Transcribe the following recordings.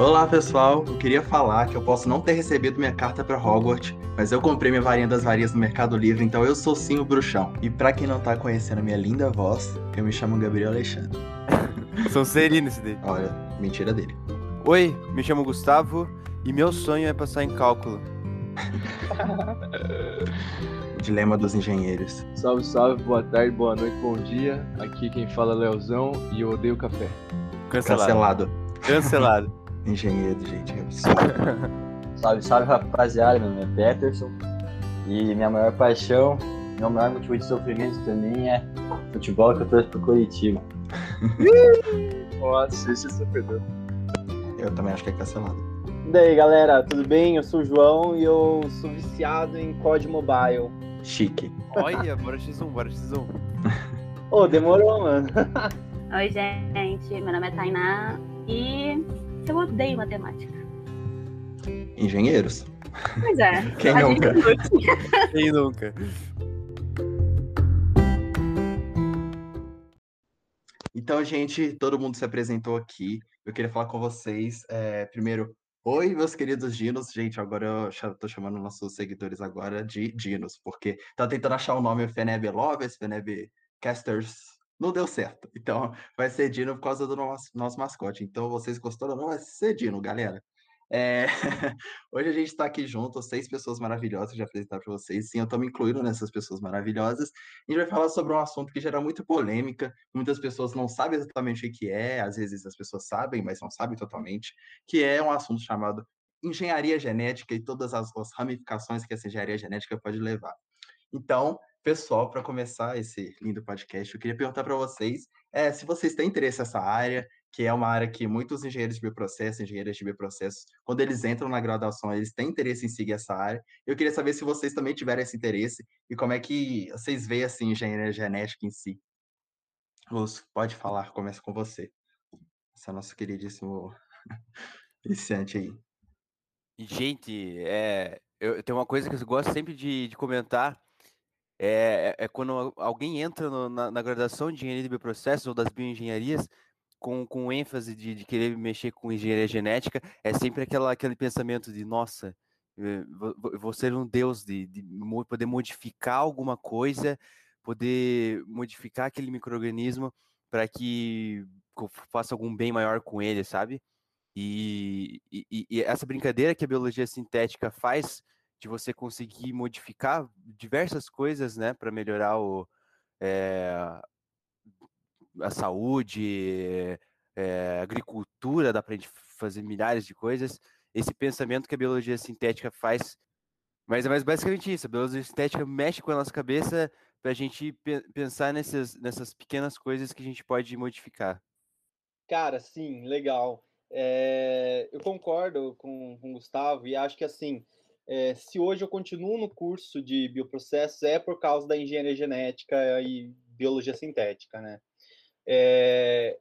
Olá pessoal, eu queria falar que eu posso não ter recebido minha carta para Hogwarts, mas eu comprei minha varinha das varinhas no Mercado Livre, então eu sou sim o bruxão. E para quem não tá conhecendo a minha linda voz, eu me chamo Gabriel Alexandre. Sou Serino esse daí. Olha, mentira dele. Oi, me chamo Gustavo e meu sonho é passar em cálculo. Dilema dos engenheiros. Salve, salve, boa tarde, boa noite, bom dia. Aqui quem fala é Leozão e eu odeio café. Cancelado. Cancelado. Cancelado. Engenheiro, gente, é absurdo. Salve, salve rapaziada, meu nome é Peterson e minha maior paixão, meu maior motivo de sofrimento também é futebol que eu torço pro Curitiba. Nossa, esse é sofredor. Eu também acho que é cancelado. E daí, galera, tudo bem? Eu sou o João e eu sou viciado em COD Mobile. Chique. Olha, bora X1, bora X1. Ô, demorou, mano. Oi, gente. Meu nome é Tainá e eu odeio matemática. Engenheiros. Pois é. Quem nunca? Quem nunca? Então, gente, todo mundo se apresentou aqui. Eu queria falar com vocês. é, primeiro, oi, meus queridos dinos. Gente, agora eu tô chamando nossos seguidores agora de dinos, porque tá tentando achar o nome Feneb Lovers, Feneb Casters. Não deu certo. Então, vai ser Dino por causa do nosso, nosso mascote. Então, vocês gostaram não? Vai ser Dino, galera. É, Hoje a gente está aqui junto, seis pessoas maravilhosas, já apresentar para vocês. Sim, eu estou me incluindo nessas pessoas maravilhosas. A gente vai falar sobre um assunto que gera muita polêmica. Muitas pessoas não sabem exatamente o que é, às vezes as pessoas sabem, mas não sabem totalmente, que é um assunto chamado engenharia genética e todas as, as ramificações que essa engenharia genética pode levar. Então, pessoal, para começar esse lindo podcast, eu queria perguntar para vocês é, se vocês têm interesse nessa área, que é uma área que muitos engenheiros de bioprocesso, engenheiros de bioprocessos, quando eles entram na graduação, eles têm interesse em seguir essa área. Eu queria saber se vocês também tiveram esse interesse e como é que vocês veem assim, engenharia genética em si. Lúcio, pode falar, começa com você. Esse é nosso queridíssimo iniciante aí. Gente, é, eu, tenho uma coisa que eu gosto sempre de, de comentar. É, é quando al- alguém entra no- na, na graduação de engenharia de bioprocessos ou das bioengenharias com, com ênfase de, de querer mexer com engenharia genética, é sempre aquela, aquele pensamento de, nossa, eh, vou, ser um deus, de, de poder modificar alguma coisa, poder modificar aquele microorganismo para que faça algum bem maior com ele, sabe? E- e- e essa brincadeira que a biologia sintética faz de você conseguir modificar diversas coisas, né, para melhorar o, eh, a saúde, a agricultura, dá para gente fazer milhares de coisas. Esse pensamento que a biologia sintética faz, mas é mais basicamente isso. A biologia sintética mexe com a nossa cabeça para a gente pe- pensar nessas, nessas pequenas coisas que a gente pode modificar. Cara, sim, legal. É, eu concordo com, com o Gustavo e acho que assim, é, se hoje eu continuo no curso de bioprocessos é por causa da engenharia genética e biologia sintética, né? É,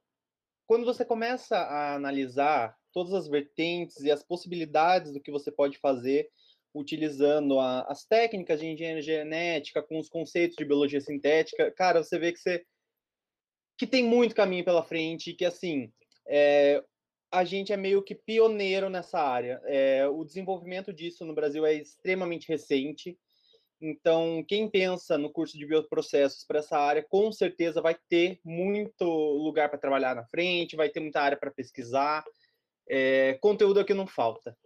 quando você começa a analisar todas as vertentes e as possibilidades do que você pode fazer utilizando a- as técnicas de engenharia genética com os conceitos de biologia sintética, cara, você vê que você que tem muito caminho pela frente e que assim é, a gente é meio que pioneiro nessa área. É, o desenvolvimento disso no Brasil é extremamente recente. Então, quem pensa no curso de bioprocessos para essa área, com certeza vai ter muito lugar para trabalhar na frente, vai ter muita área para pesquisar. É, conteúdo aqui não falta.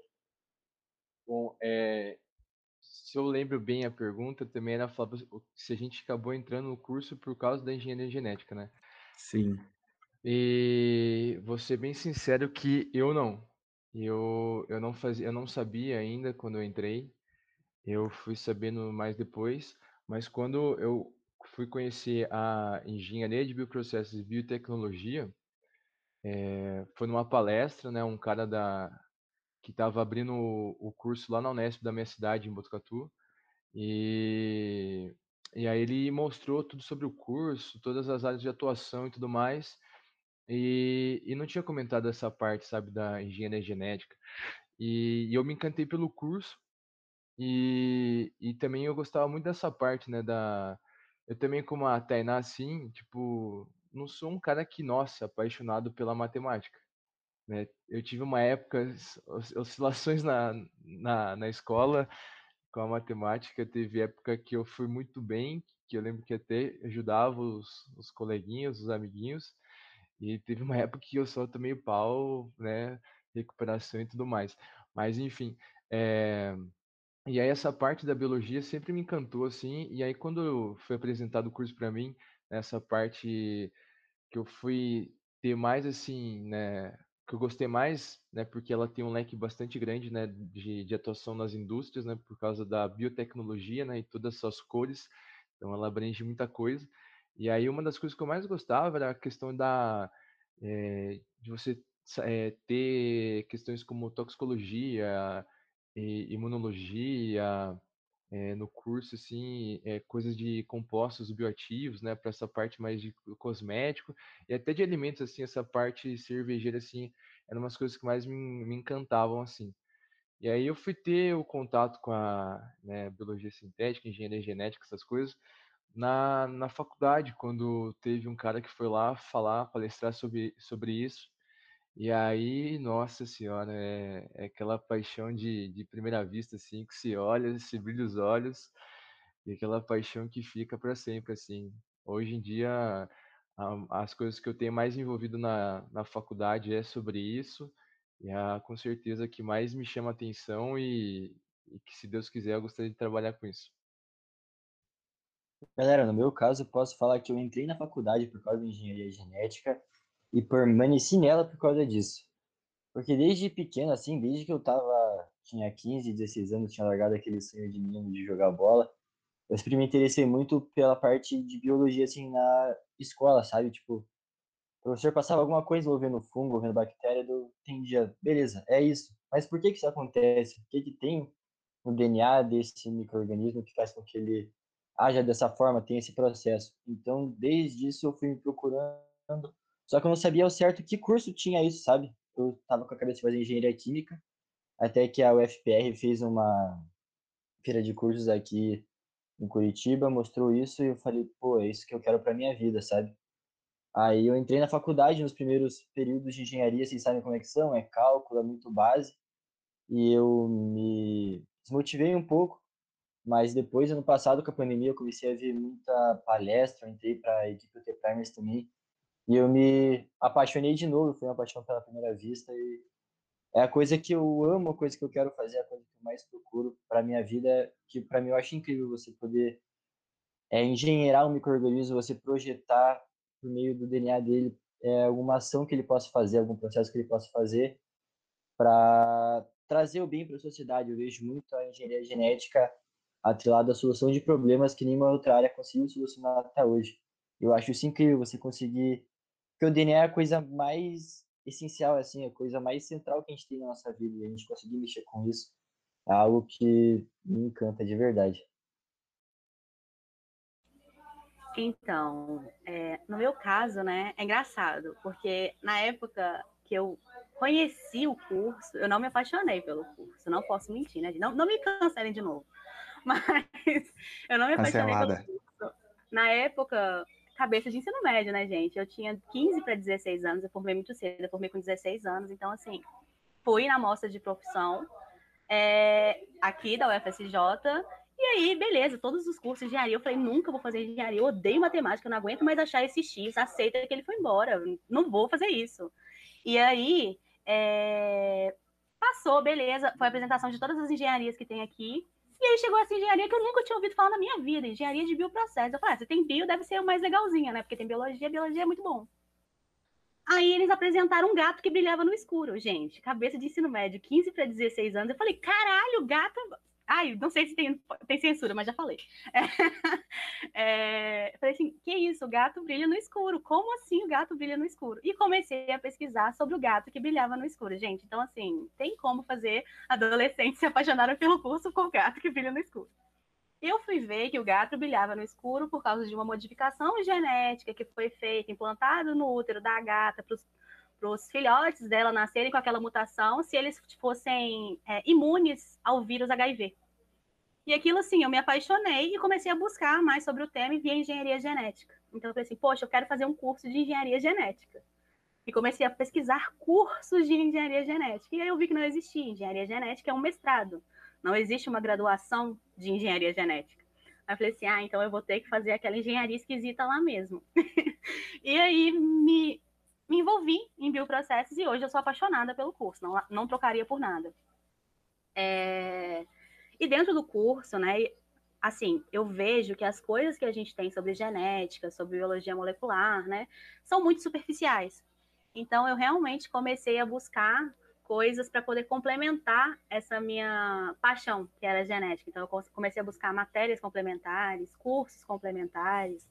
Bom, é, se eu lembro bem a pergunta, também era falar se a gente acabou entrando no curso por causa da engenharia genética, né? Sim. E vou ser bem sincero que eu não. Eu, eu não fazia, eu não sabia ainda quando eu entrei. Eu fui sabendo mais depois, mas quando eu fui conhecer a engenharia de bioprocessos e biotecnologia, eh, foi numa palestra, né, um cara da que estava abrindo o, o curso lá na Unesp da minha cidade, em Botucatu, e, e aí ele mostrou tudo sobre o curso, todas as áreas de atuação e tudo mais, e, e não tinha comentado essa parte, sabe, da engenharia genética. E, e eu me encantei pelo curso, e, e também eu gostava muito dessa parte, né, da... Eu também, como a Tainá, assim, tipo, não sou um cara que, nossa, apaixonado pela matemática. né? Eu tive uma época, oscilações na, na, na escola com a matemática, teve época que eu fui muito bem, que eu lembro que até ajudava os, os coleguinhas, os amiguinhos, e teve uma época que eu só tomei pau, né, recuperação e tudo mais. Mas, enfim, é... e aí essa parte da biologia sempre me encantou, assim, e aí quando foi apresentado o curso para mim, essa parte que eu fui ter mais, assim, né, que eu gostei mais, né, porque ela tem um leque bastante grande, né, de, de atuação nas indústrias, né, por causa da biotecnologia, né, e todas as suas cores, então ela abrange muita coisa. E aí uma das coisas que eu mais gostava era a questão da é, de você é, ter questões como toxicologia, imunologia, é, no curso, assim, coisas de compostos bioativos, né, para essa parte mais de cosmético e até de alimentos, assim, essa parte cervejeira, assim, eram umas coisas que mais me, me encantavam, assim. E aí eu fui ter o contato com a né, biologia sintética, engenharia genética, essas coisas, na, na faculdade, quando teve um cara que foi lá falar, palestrar sobre, sobre isso. E aí, nossa senhora, é, é aquela paixão de, de primeira vista, assim, que se olha, se brilha os olhos, e aquela paixão que fica para sempre, assim. Hoje em dia, a, as coisas que eu tenho mais envolvido na, na faculdade é sobre isso, e a, com certeza que mais me chama atenção e, e que, se Deus quiser, eu gostaria de trabalhar com isso. Galera, no meu caso, posso falar que eu entrei na faculdade por causa de engenharia genética e permaneci nela por causa disso. Porque desde pequeno, assim, desde que eu tava, tinha 15, 16 anos, tinha largado aquele sonho de menino de jogar bola, eu sempre me interessei muito pela parte de biologia, assim, na escola, sabe? Tipo, o professor passava alguma coisa envolvendo fungo, envolvendo bactéria, eu entendia, beleza, é isso. Mas por que que isso acontece? O que que tem no DNA desse microorganismo que faz com que ele haja dessa forma, tem esse processo? Então, desde isso eu fui me procurando só que eu não sabia ao certo que curso tinha isso, sabe? Eu tava com a cabeça de fazer engenharia química, até que a UFPR fez uma feira de cursos aqui em Curitiba, mostrou isso e eu falei, pô, é isso que eu quero para minha vida, sabe? Aí eu entrei na faculdade nos primeiros períodos de engenharia, vocês sabem como é que são, é cálculo, é muito base, e eu me desmotivei um pouco, mas depois, ano passado, com a pandemia, eu comecei a ver muita palestra, eu entrei para a equipe UT Primers também, e eu me apaixonei de novo, foi uma paixão pela primeira vista e é a coisa que eu amo, a coisa que eu quero fazer, a coisa que eu mais procuro para minha vida, que para mim eu acho incrível você poder é, engenheirar um microorganismo, você projetar por meio do DNA dele é, alguma ação que ele possa fazer, algum processo que ele possa fazer para trazer o bem para a sociedade. Eu vejo muito a engenharia genética atrelada à solução de problemas que nenhuma outra área conseguiu solucionar até hoje. Eu acho isso incrível, você conseguir porque o DNA é a coisa mais essencial, assim, a coisa mais central que a gente tem na nossa vida. E a gente conseguir mexer com isso é algo que me encanta de verdade. Então, é, no meu caso, né, é engraçado, porque na época que eu conheci o curso, eu não me apaixonei pelo curso, não posso mentir, né? Não, não me cancelem de novo. Mas eu não me apaixonei Cancelada. pelo curso. Na época, cabeça de ensino médio, né, gente? Eu tinha 15 para 16 anos, eu formei muito cedo, eu formei com 16 anos, então, assim, fui na mostra de profissão é, aqui da UFSJ, e aí, beleza, todos os cursos de engenharia, eu falei, nunca vou fazer engenharia, eu odeio matemática, eu não aguento mais achar esse X, aceita que ele foi embora, não vou fazer isso. E aí, é, passou, beleza, foi a apresentação de todas as engenharias que tem aqui, e aí chegou essa engenharia que eu nunca tinha ouvido falar na minha vida, engenharia de bioprocesso. Eu falei, ah, você tem bio, deve ser o mais legalzinha, né? Porque tem biologia, biologia é muito bom. Aí eles apresentaram um gato que brilhava no escuro, gente. Cabeça de ensino médio, 15 para 16 anos. Eu falei, caralho, gato Ai, não sei se tem, tem censura, mas já falei. É, é, falei assim: que isso? O gato brilha no escuro. Como assim o gato brilha no escuro? E comecei a pesquisar sobre o gato que brilhava no escuro, gente. Então, assim, tem como fazer adolescentes se apaixonarem pelo curso com o gato que brilha no escuro. Eu fui ver que o gato brilhava no escuro por causa de uma modificação genética que foi feita, implantada no útero da gata para os filhotes dela nascerem com aquela mutação se eles fossem é, imunes ao vírus HIV. E aquilo, assim, eu me apaixonei e comecei a buscar mais sobre o tema e vi a engenharia genética. Então, eu falei assim, poxa, eu quero fazer um curso de engenharia genética. e comecei a pesquisar cursos de engenharia genética. E aí eu vi que não existia. Engenharia genética é um mestrado, não existe uma graduação de engenharia genética. Aí eu falei assim: ah, então eu vou ter que fazer aquela engenharia esquisita lá mesmo. e aí me, me envolvi em bioprocessos e hoje eu sou apaixonada pelo curso, não, não trocaria por nada. É... E dentro do curso, né, assim, eu vejo que as coisas que a gente tem sobre genética, sobre biologia molecular, né, são muito superficiais. Então, eu realmente comecei a buscar coisas para poder complementar essa minha paixão, que era genética. Então, eu comecei a buscar matérias complementares, cursos complementares,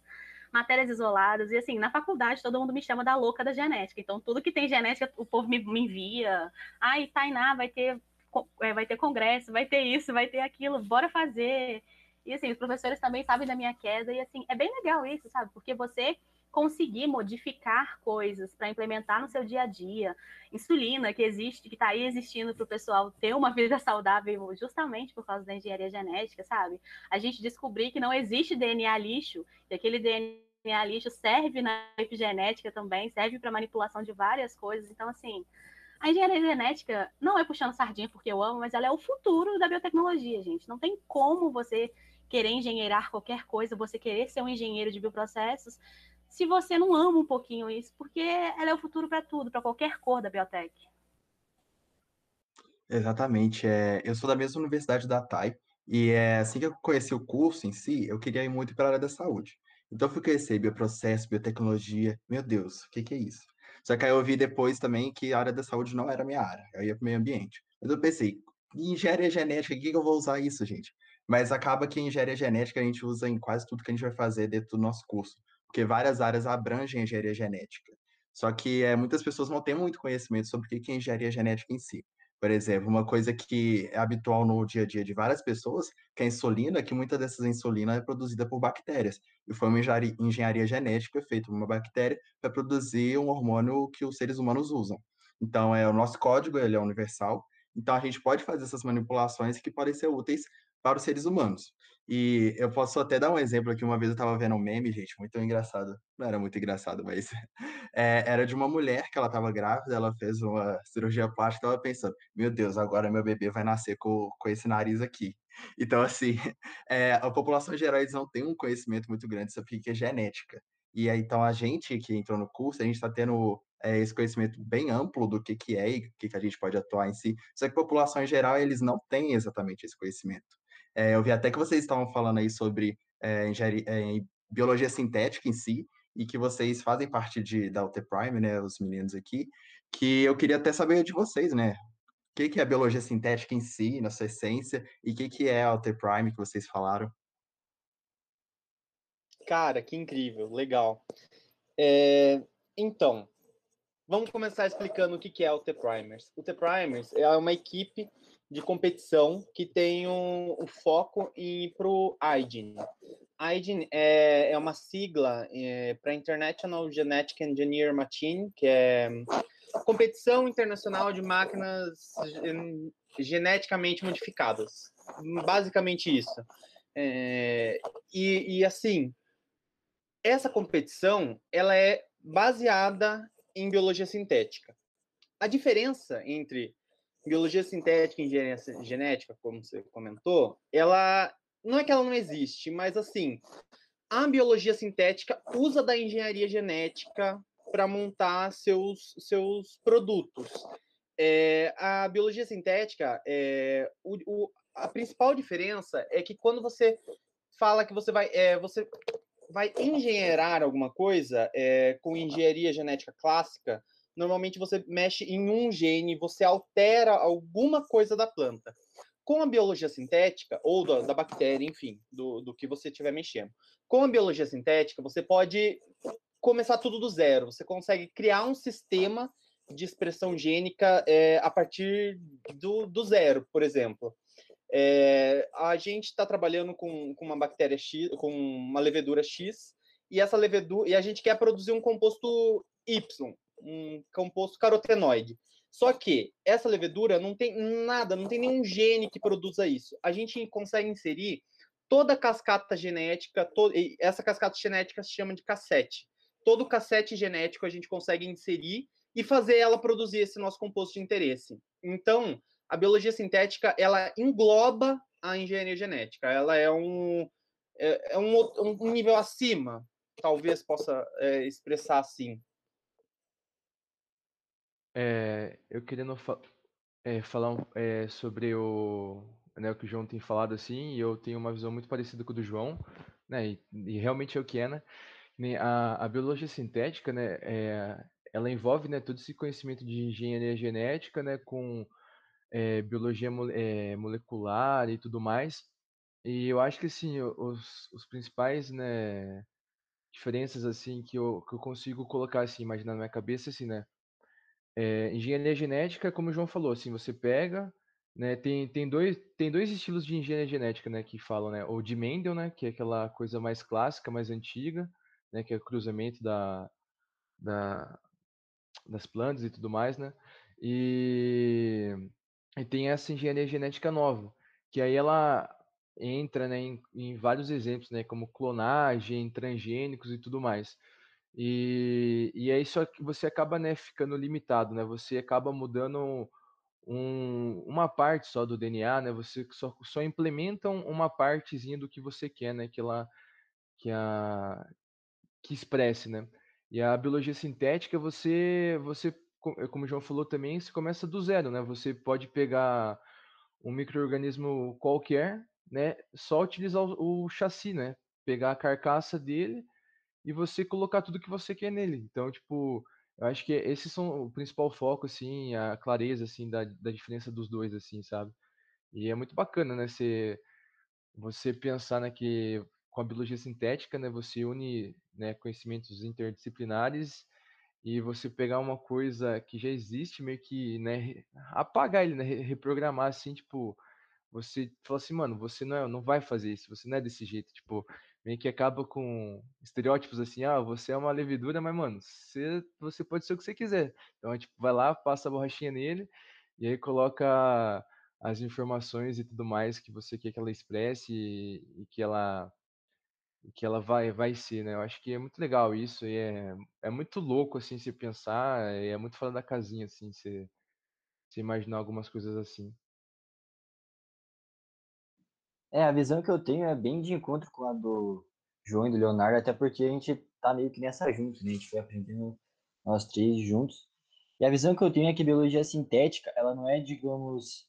matérias isoladas. E, assim, na faculdade, todo mundo me chama da louca da genética. Então, tudo que tem genética, o povo me, me envia. Ai, Tainá, vai ter, é, vai ter congresso, vai ter isso, vai ter aquilo, bora fazer. E assim, os professores também sabem da minha queda, e assim, é bem legal isso, sabe? Porque você conseguir modificar coisas para implementar no seu dia a dia. Insulina, que existe, que está aí existindo para o pessoal ter uma vida saudável justamente por causa da engenharia genética, sabe? A gente descobrir que não existe DNA lixo, e aquele DNA lixo serve na epigenética também, serve para manipulação de várias coisas. Então, assim, a engenharia genética não é puxando sardinha porque eu amo, mas ela é o futuro da biotecnologia, gente. Não tem como você querer engenheirar qualquer coisa, você querer ser um engenheiro de bioprocessos, se você não ama um pouquinho isso, porque ela é o futuro para tudo, para qualquer cor da biotech. Exatamente. É, eu sou da mesma universidade da TAI, e é, assim que eu conheci o curso em si, eu queria ir muito para a área da saúde. Então, eu fui conhecer bioprocesso, biotecnologia. Meu Deus, o que, que é isso? Só que aí eu vi depois também que a área da saúde não era a minha área, eu ia para o meio ambiente. Mas eu pensei, engenharia genética, o que, que eu vou usar isso, gente? Mas acaba que engenharia genética a gente usa em quase tudo que a gente vai fazer dentro do nosso curso, porque várias áreas abrangem engenharia genética. Só que é, muitas pessoas não têm muito conhecimento sobre o que é engenharia genética em si. Por exemplo, uma coisa que é habitual no dia a dia de várias pessoas, que é a insulina, que muitas dessas insulina é produzida por bactérias. E foi uma engenharia, engenharia genética feita por uma bactéria para produzir um hormônio que os seres humanos usam. Então, é o nosso código, ele é universal. Então, a gente pode fazer essas manipulações que podem ser úteis para os seres humanos. E eu posso até dar um exemplo aqui. Uma vez eu estava vendo um meme, gente, muito engraçado. Não era muito engraçado, mas é, era de uma mulher que ela estava grávida, ela fez uma cirurgia plástica, estava pensando, meu Deus, agora meu bebê vai nascer com, com esse nariz aqui. Então, assim, é, a população geral eles não tem um conhecimento muito grande sobre o que é genética. E aí, então, a gente que entrou no curso, a gente está tendo é, esse conhecimento bem amplo do que, que é e o que, que a gente pode atuar em si. Só que a população em geral, eles não têm exatamente esse conhecimento. É, eu vi até que vocês estavam falando aí sobre é, engenharia, é, biologia sintética em si, e que vocês fazem parte de, da UT Prime, né, os meninos aqui, que eu queria até saber de vocês, né, o que, que é a biologia sintética em si, na sua essência, e o que, que é a UT Prime que vocês falaram? Cara, que incrível, legal. É, então, vamos começar explicando o que é o T-Primers. O T-Primers é uma equipe de competição que tem um, um foco para o IGEN. IGEN é, é uma sigla é, para International Genetic Engineer Machine, que é competição internacional de máquinas geneticamente modificadas. Basicamente isso. É, e, e assim, essa competição ela é baseada em biologia sintética. A diferença entre biologia sintética e engenharia genética, como você comentou, ela não é que ela não existe, mas assim, a biologia sintética usa da engenharia genética para montar seus, seus produtos. É, a biologia sintética, é, o, o, a principal diferença é que quando você fala que você vai, é, você vai engenheirar alguma coisa é, com engenharia genética clássica, normalmente você mexe em um gene, você altera alguma coisa da planta. Com a biologia sintética, ou da, da bactéria, enfim, do, do que você estiver mexendo. Com a biologia sintética, você pode começar tudo do zero. Você consegue criar um sistema de expressão gênica é, a partir do, do zero, por exemplo. É, a gente está trabalhando com, com uma bactéria X, com uma levedura X, e essa levedura, e a gente quer produzir um composto Y um composto carotenoide. Só que essa levedura não tem nada, não tem nenhum gene que produza isso. A gente consegue inserir toda a cascata genética, to... essa cascata genética se chama de cassete. Todo cassete genético a gente consegue inserir e fazer ela produzir esse nosso composto de interesse. Então, a biologia sintética ela engloba a engenharia genética. Ela é um é, é um, um, nível acima, talvez possa é, expressar assim. É, eu querendo fa é, falar é, sobre o, né, o que o João tem falado assim, e eu tenho uma visão muito parecida com a do João, né, e, e realmente é o que é, né? A, a biologia sintética, né, é, ela envolve, né, todo esse conhecimento de engenharia genética, né, com é, biologia é, molecular e tudo mais. E eu acho que, assim, os, os principais, né, diferenças, assim, que eu, que eu consigo colocar, assim, imaginar na minha cabeça, assim, né, é, engenharia genética, como o João falou, assim, você pega, né, tem, tem, dois, tem dois estilos de engenharia genética, né, que falam, né, o de Mendel, né, que é aquela coisa mais clássica, mais antiga, né, que é o cruzamento da, da, das plantas e tudo mais, né, e, e tem essa engenharia genética nova, que aí ela entra, né, em, em vários exemplos, né, como clonagem, transgênicos e tudo mais. E, e aí só que você acaba né, ficando limitado, né? Você acaba mudando um, uma parte só do DNA, né? Você só, só implementa uma partezinha do que você quer, né? Que ela que a que expresse, né? E a biologia sintética, você você como o João falou também, você começa do zero, né? Você pode pegar um microorganismo qualquer, né? Só utilizar o, o chassi, né? Pegar a carcaça dele e você colocar tudo que você quer nele. Então, tipo, eu acho que esses são o principal foco, assim, a clareza, assim, da, da diferença dos dois, assim, sabe? E é muito bacana, né, você, você pensar, né, que com a biologia sintética, né, você une, né, conhecimentos interdisciplinares e você pegar uma coisa que já existe, meio que, né, apagar ele, né, reprogramar, assim, tipo, você fala assim, mano, você não, é, não vai fazer isso, você não é desse jeito, tipo, meio que acaba com estereótipos assim, ah, você é uma levedura, mas, mano, você, você pode ser o que você quiser. Então, tipo, vai lá, passa a borrachinha nele, e aí coloca as informações e tudo mais que você quer que ela expresse e, e que ela que ela vai vai ser, né? Eu acho que é muito legal isso e é, é muito louco assim se pensar, é muito fora da casinha assim, se, se imaginar algumas coisas assim. É, a visão que eu tenho é bem de encontro com a do João e do Leonardo, até porque a gente tá meio que nessa junto, né? A gente foi aprendendo nós três juntos. E a visão que eu tenho é que biologia sintética, ela não é, digamos,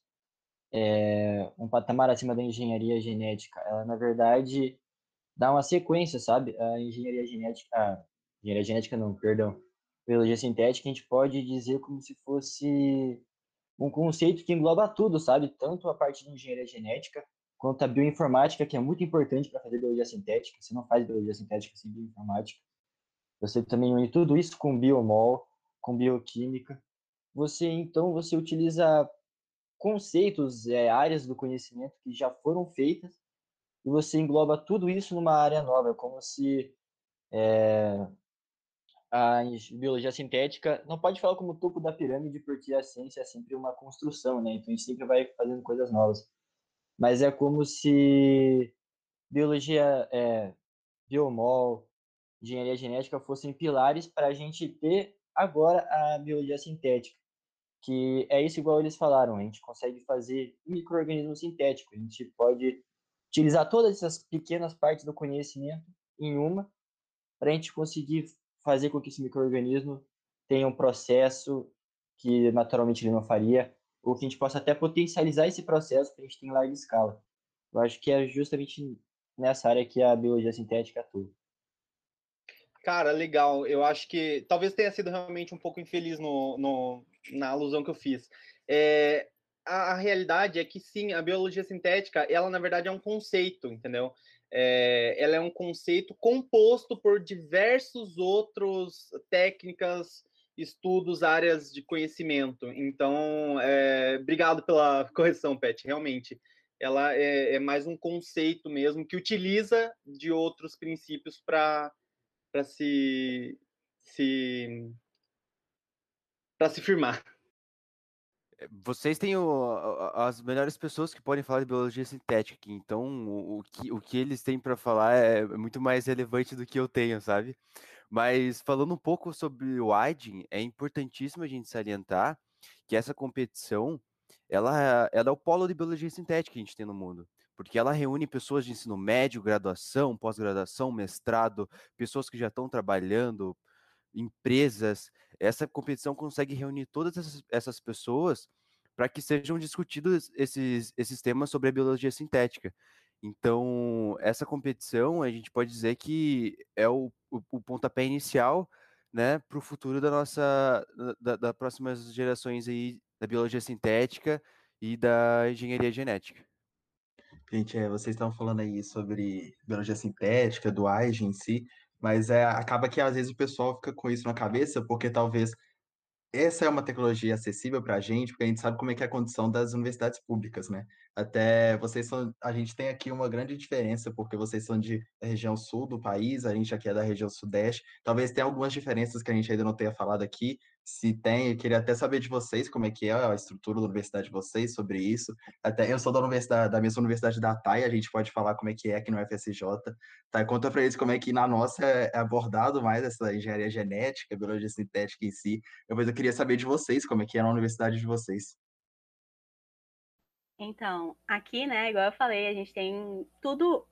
é, um patamar acima da engenharia genética. Ela, na verdade, dá uma sequência, sabe? A engenharia genética, a engenharia genética não, perdão, biologia sintética, a gente pode dizer como se fosse um conceito que engloba tudo, sabe? Tanto a parte de engenharia genética, quanto à bioinformática, que é muito importante para fazer biologia sintética. Você não faz biologia sintética sem bioinformática. Você também une tudo isso com biomol, com bioquímica. Você, então, você utiliza conceitos, é, áreas do conhecimento que já foram feitas e você engloba tudo isso numa área nova, é como se é, a biologia sintética não pode falar como topo da pirâmide porque a ciência é sempre uma construção, né? Então a gente sempre vai fazendo coisas novas mas é como se biologia, é, biomol, engenharia genética fossem pilares para a gente ter agora a biologia sintética, que é isso igual eles falaram, a gente consegue fazer microorganismo sintético, a gente pode utilizar todas essas pequenas partes do conhecimento em uma para a gente conseguir fazer com que esse microorganismo tenha um processo que naturalmente ele não faria, ou que a gente possa até potencializar esse processo para a gente ter em larga escala. Eu acho que é justamente nessa área que a biologia sintética atua. Cara, legal. Eu acho que talvez tenha sido realmente um pouco infeliz no, no na alusão que eu fiz. É, a, a, realidade é que sim, a biologia sintética, ela na verdade é um conceito, entendeu? É, ela é um conceito composto por diversos outros técnicas, estudos, áreas de conhecimento. Então, é, obrigado pela correção, Pet. Realmente, ela é, é, mais um conceito mesmo que utiliza de outros princípios para se, se para se firmar. É, vocês têm o, as melhores pessoas que podem falar de biologia sintética então o, o que, o que eles têm para falar é muito mais relevante do que eu tenho, sabe? Mas falando um pouco sobre o Aidin, é importantíssimo a gente salientar que essa competição, ela, ela é o polo de biologia sintética que a gente tem no mundo porque ela reúne pessoas de ensino médio, graduação, pós-graduação, mestrado, pessoas que já estão trabalhando, empresas. Essa competição consegue reunir todas essas, essas pessoas para que sejam discutidos esses, esses temas sobre a biologia sintética. Então, essa competição, a gente pode dizer que é o, o, o pontapé inicial né, para o futuro da nossa, da, das próximas gerações aí da biologia sintética e da engenharia genética. Gente, é, vocês estão falando aí sobre biologia sintética, do AIGE em si, mas é, acaba que às vezes o pessoal fica com isso na cabeça, porque talvez essa é uma tecnologia acessível para a gente, porque a gente sabe como é que é a condição das universidades públicas, né? Até vocês são, a gente tem aqui uma grande diferença, porque vocês são de da região sul do país, a gente aqui é da região sudeste. Talvez tenha algumas diferenças que a gente ainda não tenha falado aqui. Se tem, eu queria até saber de vocês como é que é a estrutura da universidade de vocês sobre isso. Até eu sou da universidade, da mesma universidade da TAI, a gente pode falar como é que é aqui no FSJ. Tá, conta para eles como é que na nossa é abordado mais essa engenharia genética, biologia sintética em si. Depois eu queria saber de vocês como é que é na universidade de vocês. Então, aqui, né, igual eu falei, a gente tem tudo,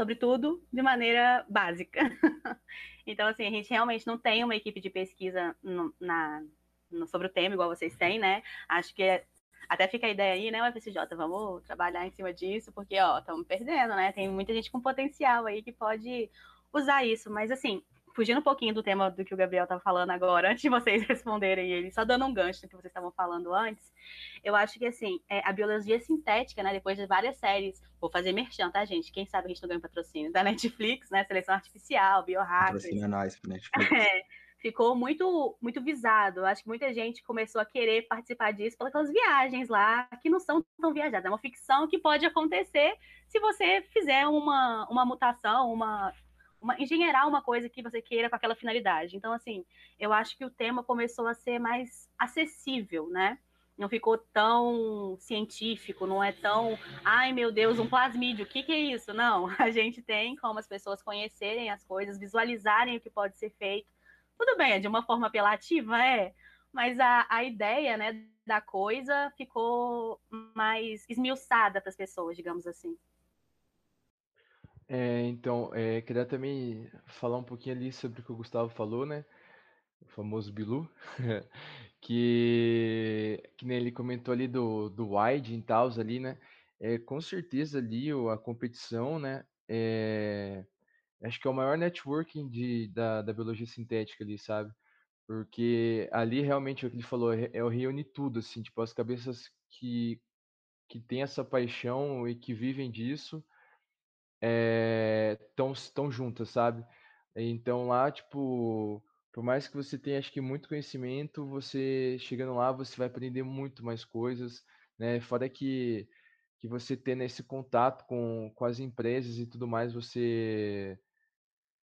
sobre tudo, de maneira básica. então, assim, a gente realmente não tem uma equipe de pesquisa no, na, no, sobre o tema, igual vocês têm, né? Acho que é, até fica a ideia aí, né, o FSJ, vamos trabalhar em cima disso, porque, ó, estamos perdendo, né? Tem muita gente com potencial aí que pode usar isso, mas, assim, fugindo um pouquinho do tema do que o Gabriel estava falando agora, antes de vocês responderem ele, só dando um gancho do que vocês estavam falando antes, eu acho que, assim, é, a biologia sintética, né, depois de várias séries, vou fazer merchan, tá, gente? Quem sabe a gente não ganha patrocínio, da Netflix, né, seleção artificial, biohackers. Patrocínio é nice, Netflix. É, ficou muito, muito visado. Acho que muita gente começou a querer participar disso pelas viagens lá, que não são tão viajadas. É uma ficção que pode acontecer se você fizer uma, uma mutação, uma uma, engenheirar uma coisa que você queira com aquela finalidade. Então, assim, eu acho que o tema começou a ser mais acessível, né? Não ficou tão científico, não é tão, ai meu Deus, um plasmídio, o que, que é isso? Não, a gente tem como as pessoas conhecerem as coisas, visualizarem o que pode ser feito. Tudo bem, é de uma forma apelativa, é, mas a, a ideia, né, da coisa ficou mais esmiuçada para as pessoas, digamos assim. É, então, é, queria também falar um pouquinho ali sobre o que o Gustavo falou, né? O famoso Bilu, que, que ele comentou ali do, do wide em Taos ali, né? É, com certeza ali a competição, né? É, acho que é o maior networking de, da, da biologia sintética ali, sabe? Porque ali realmente é o que ele falou, é, é o reunir tudo, assim, tipo, as cabeças que, que têm essa paixão e que vivem disso, estão eh, tão juntas, sabe? Então lá, tipo, por mais que você tenha, acho que, muito conhecimento, você chegando lá, você vai aprender muito mais coisas, né? Fora que, que você tendo esse contato com, com as empresas e tudo mais, você.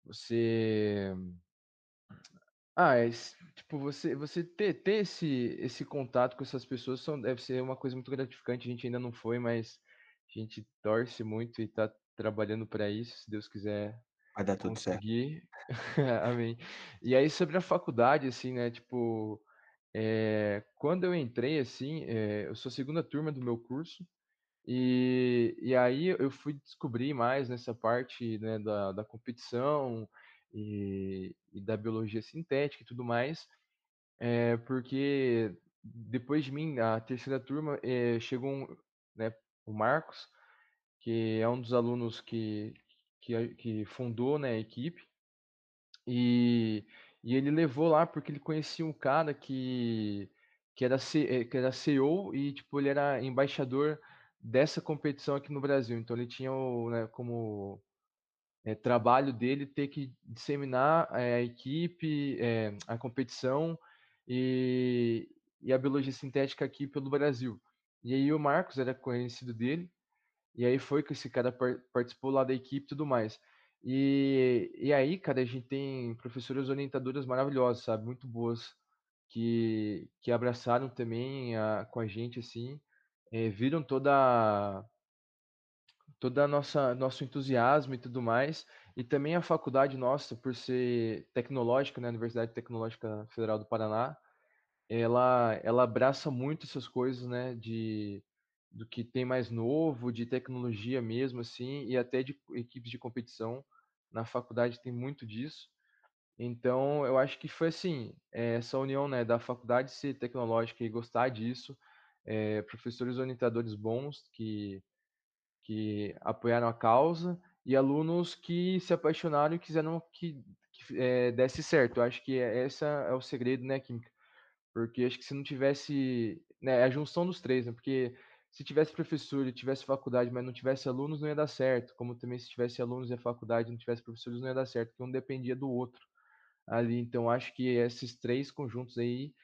Você. Ah, é, tipo, você, você ter, ter esse, esse contato com essas pessoas são, deve ser uma coisa muito gratificante. A gente ainda não foi, mas a gente torce muito e tá trabalhando para isso, se Deus quiser Vai dar tudo certo. conseguir. Amém. E aí sobre a faculdade, assim, né? Tipo, é, quando eu entrei, assim, é, eu sou a segunda turma do meu curso. E, e aí eu fui descobrir mais nessa parte né, da, da competição e, e da biologia sintética e tudo mais, é, porque depois de mim, a terceira turma, chegou um, né, o Marcos, que é um dos alunos que, que, que fundou né, a equipe. E, e ele levou lá porque ele conhecia um cara que, que, era, eh, que era CEO e tipo, ele era embaixador dessa competição aqui no Brasil. Então ele tinha o, né, como é, trabalho dele ter que disseminar é, a equipe, é, a competição e, e a biologia sintética aqui pelo Brasil. E aí o Marcos era conhecido dele e aí foi que esse cara participou lá da equipe e tudo mais. E, e aí, cara, a gente tem professoras orientadoras maravilhosas, sabe? Muito boas, que, que abraçaram também a, com a gente, assim, é, viram toda toda a nossa nosso entusiasmo e tudo mais, e também a faculdade nossa, por ser tecnológica, né, Universidade Tecnológica Federal do Paraná, ela ela abraça muito essas coisas, né, de do que tem mais novo, de tecnologia mesmo assim, e até de equipes de competição. Na faculdade tem muito disso. Então, eu acho que foi assim, eh, essa união, né, da faculdade ser tecnológica e gostar disso, eh, professores orientadores bons que que apoiaram a causa e alunos que se apaixonaram e quiseram que que, eh, desse certo. Eu acho que essa é o segredo, né, química, porque acho que se não tivesse, né, a junção dos 3, né, porque se tivesse professor e tivesse faculdade, mas não tivesse alunos, não ia dar certo, como também se tivesse alunos e a faculdade não tivesse professores, não ia dar certo, porque um dependia do outro ali. Então, acho que esses 3 conjuntos aí,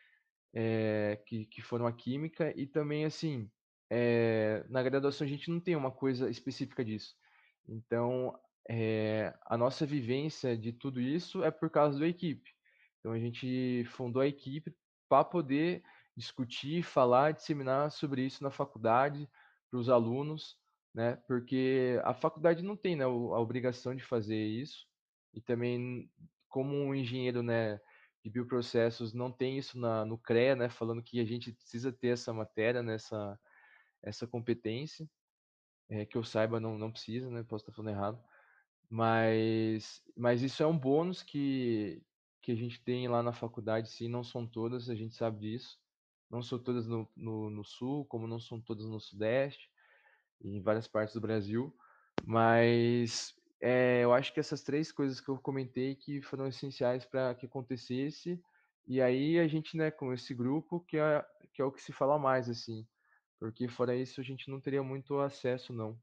eh, que que foram a química e também, assim, eh, na graduação a gente não tem uma coisa específica disso. Então, eh, a nossa vivência de tudo isso é por causa da equipe. Então a gente fundou a equipe para poder discutir, falar, disseminar sobre isso na faculdade, para os alunos, né, porque a faculdade não tem, né, a obrigação de fazer isso, e também como um engenheiro, né, de bioprocessos não tem isso na no CREA, né, falando que a gente precisa ter essa matéria, né, essa essa competência, eh, que eu saiba não não precisa, né, posso estar falando errado, mas mas isso é um bônus que que a gente tem lá na faculdade sim, não são todas, a gente sabe disso, não são todas no no no sul, como não são todas no sudeste, em várias partes do Brasil, mas, eh, eu acho que essas 3 coisas que eu comentei que foram essenciais para que acontecesse, e aí a gente, né, com esse grupo que é que é o que se fala mais, assim, porque fora isso a gente não teria muito acesso não.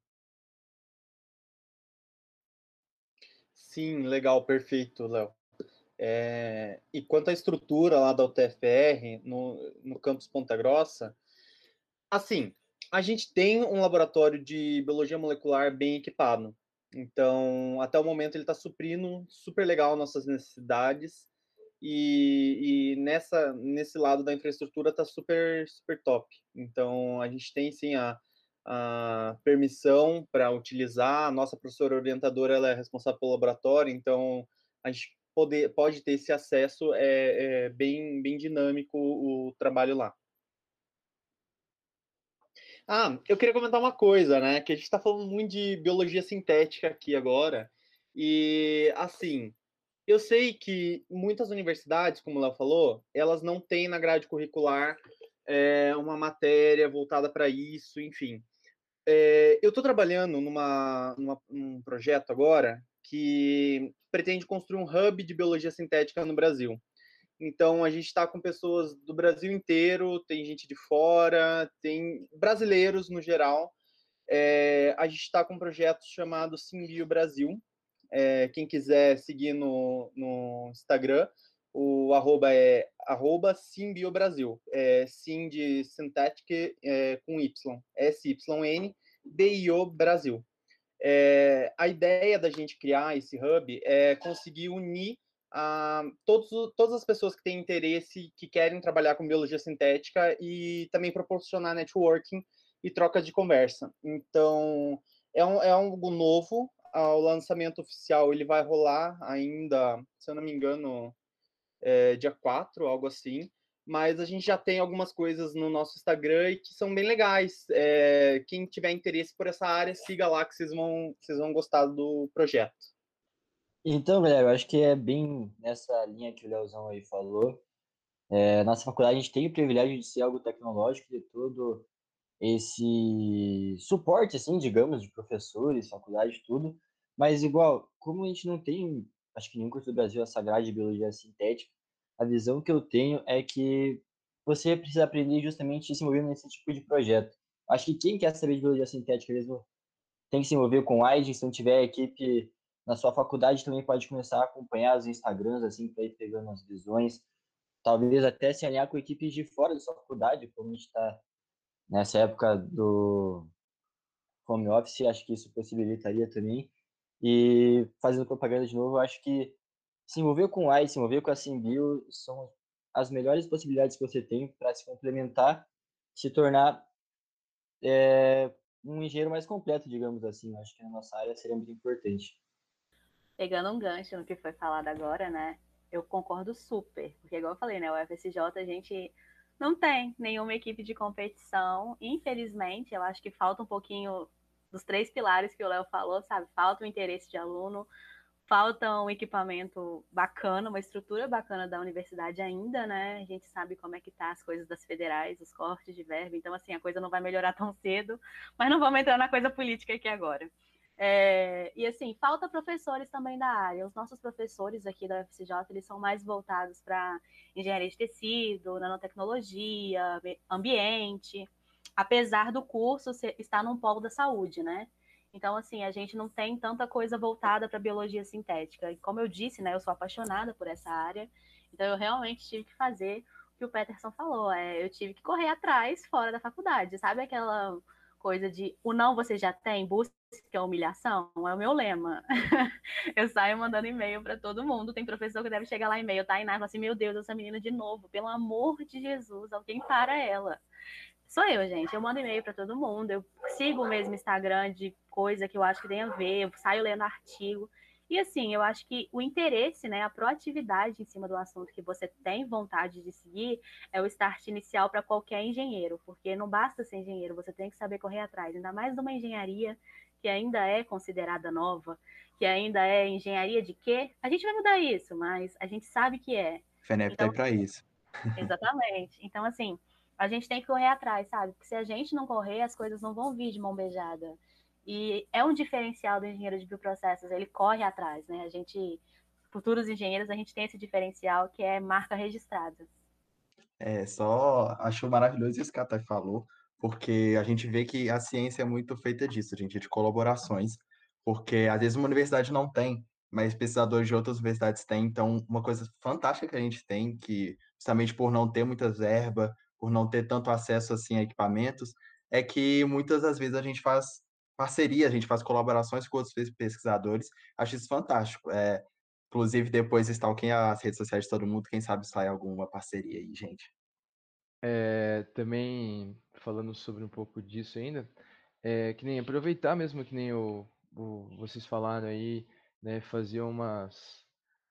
Sim, legal, perfeito, Léo. Eh, e quanto à estrutura lá da UTFPR, no no campus Ponta Grossa, assim, a gente tem um laboratório de biologia molecular bem equipado, então, até o momento ele está suprindo super legal nossas necessidades, e e nessa nesse lado da infraestrutura está super super top. Então a gente tem sim a a permissão para utilizar, a nossa professora orientadora ela é responsável pelo laboratório, então a gente poder pode ter esse acesso, é é bem bem dinâmico o trabalho lá. Ah, eu queria comentar uma coisa, né, que a gente está falando muito de biologia sintética aqui agora, e, assim, eu sei que muitas universidades, como Léo falou, elas não têm na grade curricular, eh, uma matéria voltada para isso, enfim. Eh, eu estou trabalhando numa numa num projeto agora, que pretende construir um hub de biologia sintética no Brasil. Então a gente está com pessoas do Brasil inteiro, tem gente de fora, tem brasileiros no geral. Eh, a gente está com um projeto chamado Simbio Brasil, eh, quem quiser seguir no no Instagram, o arroba é arroba Simbiobrasil, eh, sim de synthetic, eh, com Y, S-Y-N-B-I-O Brasil. Eh, a ideia da gente criar esse hub é conseguir unir a todos o todas as pessoas que têm interesse, que querem trabalhar com biologia sintética e também proporcionar networking e troca de conversa. Então, é um é algo novo, ah, o lançamento oficial ele vai rolar ainda, se eu não me engano, eh, dia 4, algo assim, mas a gente já tem algumas coisas no nosso Instagram e que são bem legais. Eh, quem tiver interesse por essa área, siga lá que vocês vão vocês vão gostar do projeto. Então, galera, eu acho que é bem nessa linha que o Leozão aí falou. Eh, nossa faculdade a gente tem o privilégio de ser algo tecnológico, de todo esse suporte, assim, digamos, de professores, faculdade, tudo, mas igual, como a gente não tem, acho que nenhum curso do Brasil essa grade de biologia sintética, a visão que eu tenho é que você precisa aprender justamente se envolver nesse tipo de projeto. Acho que quem quer saber de biologia sintética mesmo tem que se envolver com AIDS, se não tiver equipe na sua faculdade também pode começar a acompanhar os Instagrams, assim, para ir pegando as visões, talvez até se alinhar com equipes de fora da sua faculdade, como a gente está nessa época do home office, acho que isso possibilitaria também. E fazendo propaganda de novo, acho que se envolver com AIDS, se envolver com a Simbio são as melhores possibilidades que você tem para se complementar, se tornar, eh, um engenheiro mais completo, digamos assim. Acho que na nossa área seria muito importante. Pegando um gancho no que foi falado agora, né? Eu concordo super, porque igual eu falei, né? O FSJ a gente não tem nenhuma equipe de competição. Infelizmente, eu acho que falta um pouquinho dos três pilares que o Léo falou, sabe? Falta o interesse de aluno, falta um equipamento bacana, uma estrutura bacana da universidade ainda, né? A gente sabe como é que tá as coisas das federais, os cortes de verba, então assim, a coisa não vai melhorar tão cedo, mas não vamos entrar na coisa política aqui agora. É, e assim, falta professores também da área. Os nossos professores aqui da UFCJ, eles são mais voltados para engenharia de tecido, nanotecnologia, ambiente, apesar do curso estar num polo da saúde, né? Então, assim, a gente não tem tanta coisa voltada para biologia sintética. E como eu disse, né, eu sou apaixonada por essa área, então eu realmente tive que fazer o que o Peterson falou. É, eu tive que correr atrás fora da faculdade. Sabe aquela coisa de o não você já tem, busca a humilhação? É o meu lema. eu saio mandando e-mail para todo mundo. Tem professor que deve chegar lá e-mail, tá? E fala assim: meu Deus, essa menina de novo, pelo amor de Jesus, alguém para ela. Sou eu, gente. Eu mando e-mail para todo mundo. Eu sigo o mesmo Instagram de coisa que eu acho que tem a ver. Eu saio lendo artigo. E assim, eu acho que o interesse, né, a proatividade em cima do assunto que você tem vontade de seguir é o start inicial para qualquer engenheiro, porque não basta ser engenheiro, você tem que saber correr atrás, ainda mais numa engenharia que ainda é considerada nova, que ainda é engenharia de quê? A gente vai mudar isso, mas a gente sabe que é. FENEP tá então, tá para isso. Exatamente. Então, assim, a gente tem que correr atrás, sabe? Porque se a gente não correr, as coisas não vão vir de mão beijada. E é um diferencial do engenheiro de bioprocessos, ele corre atrás, né? A gente, futuros engenheiros, a gente tem esse diferencial que é marca registrada. É, só acho maravilhoso isso que a Thay falou, porque a gente vê que a ciência é muito feita disso, gente, de colaborações, porque às vezes uma universidade não tem, mas pesquisadores de outras universidades têm, então uma coisa fantástica que a gente tem, que justamente por não ter muitas verbas, por não ter tanto acesso assim a equipamentos, é que muitas das vezes a gente faz parceria, a gente faz colaborações com outros pesquisadores. Acho isso fantástico. É, inclusive, depois stalkem as redes sociais de todo mundo, quem sabe sai alguma parceria aí, gente. É, também falando sobre um pouco disso ainda, é, que nem aproveitar mesmo que nem o, o vocês falaram aí, né, fazer umas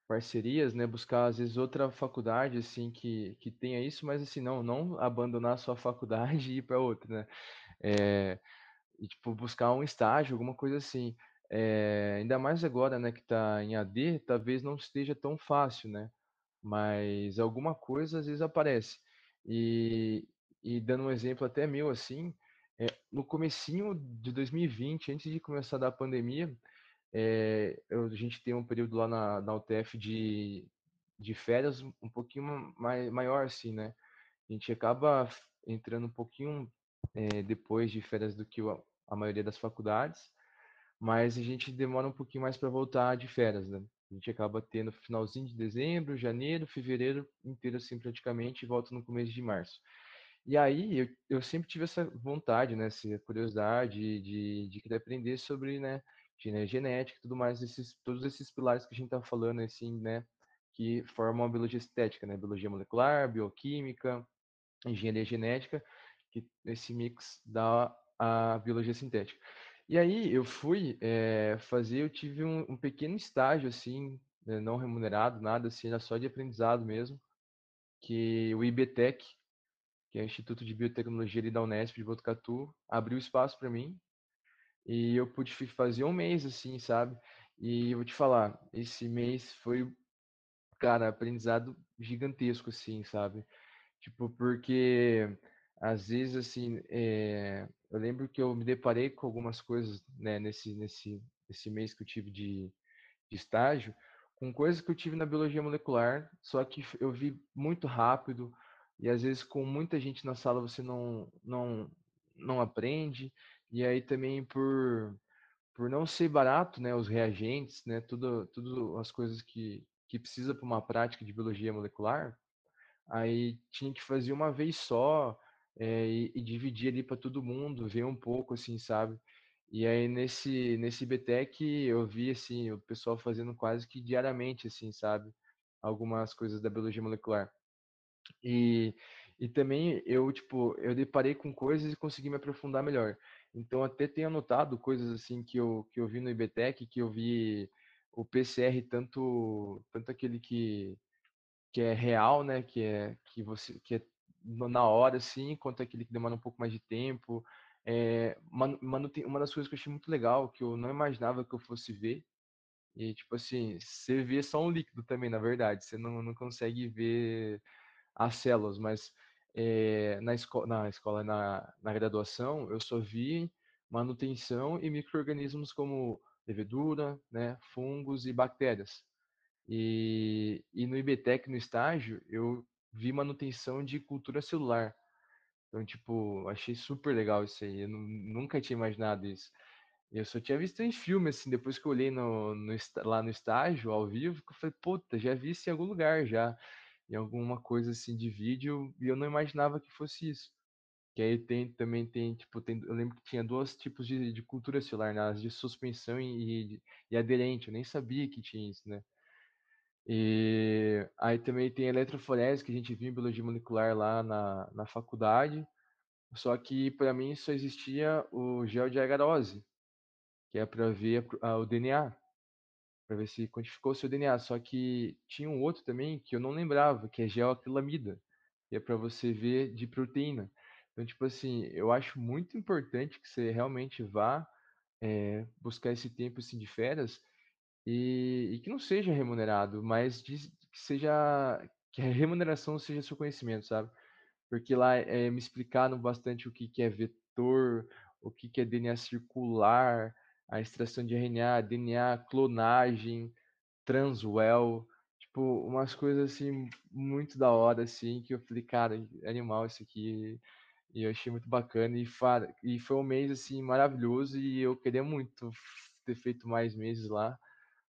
parcerias, né, buscar às vezes outra faculdade assim que, que tenha isso, mas assim não não abandonar a sua faculdade e ir para outra, né? É, e tipo buscar um estágio, alguma coisa assim. É, ainda mais agora, né, que está em AD, talvez não esteja tão fácil, né? Mas alguma coisa às vezes aparece. E, e dando um exemplo até meu assim, é, no comecinho de 2020, antes de começar da pandemia, é, eu, a gente tem um período lá na, na UTF de, de férias um pouquinho mais, maior, assim, né? A gente acaba entrando um pouquinho é, depois de férias do que a, a maioria das faculdades, mas a gente demora um pouquinho mais para voltar de férias, né? A gente acaba tendo finalzinho de dezembro, janeiro, fevereiro inteiro, assim, praticamente, e volta no começo de março. E aí, eu, eu sempre tive essa vontade, né, essa curiosidade de, de querer aprender sobre, né, né, genética e tudo mais, esses, todos esses pilares que a gente está falando, assim, né, que formam a biologia estética, né, biologia molecular, bioquímica, engenharia genética, que esse mix dá a biologia sintética. E aí eu fui é, fazer, eu tive um, um pequeno estágio, assim, né, não remunerado, nada assim, era só de aprendizado mesmo, que o IBTEC, que é o Instituto de Biotecnologia ali da Unesp de Botucatu, abriu espaço para mim e eu pude fazer um mês, assim, sabe? E eu vou te falar, esse mês foi, cara, aprendizado gigantesco, assim, sabe? Tipo, porque às vezes, assim, é... eu lembro que eu me deparei com algumas coisas, né, nesse, nesse, nesse mês que eu tive de, de estágio, com coisas que eu tive na biologia molecular, só que eu vi muito rápido, e às vezes com muita gente na sala você não, não, não aprende, e aí também por, por não ser barato, né, os reagentes, né, tudo, tudo as coisas que, que precisa para uma prática de biologia molecular, aí tinha que fazer uma vez só é, e, e, dividir ali para todo mundo, ver um pouco, assim, sabe? E aí nesse nesse BTEC eu vi assim o pessoal fazendo quase que diariamente, assim, sabe? Algumas coisas da biologia molecular. E E também eu, tipo, eu deparei com coisas e consegui me aprofundar melhor. Então, até tenho anotado coisas assim que eu, que eu vi no IBTEC, que eu vi o PCR, tanto, tanto aquele que, que é real, né? Que é, que você, que é na hora, assim, quanto aquele que demora um pouco mais de tempo. É, uma das coisas que eu achei muito legal, que eu não imaginava que eu fosse ver, e tipo assim, você vê só um líquido também, na verdade, você não, não consegue ver as células, mas é, na, esco na escola, na, na graduação, eu só vi manutenção e micro-organismos como levedura, né, fungos e bactérias. E, e no IBTEC, no estágio, eu vi manutenção de cultura celular. Então, tipo, achei super legal isso aí. Eu nunca tinha imaginado isso. Eu só tinha visto em filme, assim, depois que eu olhei no, no, lá no estágio, ao vivo, eu falei, puta, já vi isso em algum lugar já. Em alguma coisa assim de vídeo, e eu não imaginava que fosse isso. Que aí tem, também tem, tipo, tem, eu lembro que tinha dois tipos de, de cultura celular, né? As de suspensão e, e, e aderente. Eu nem sabia que tinha isso, né? E aí também tem eletroforese, que a gente viu em biologia molecular lá na, na faculdade. Só que para mim só existia o gel de agarose, que é para ver a, o DNA, para ver se quantificou o seu DNA. Só que tinha um outro também que eu não lembrava, que é gel acrilamida, que é para você ver de proteína. Então, tipo assim, eu acho muito importante que você realmente vá é, buscar esse tempo assim, de férias e, e que não seja remunerado, mas de, que seja que a remuneração seja seu conhecimento, sabe? Porque lá é, me explicaram bastante o que, que é vetor, o que, que é DNA circular, a extração de RNA, DNA, clonagem, transwell, tipo, umas coisas assim muito da hora, assim, que eu falei, cara, animal isso aqui. E eu achei muito bacana e, e foi um mês assim maravilhoso e eu queria muito ter feito mais meses lá.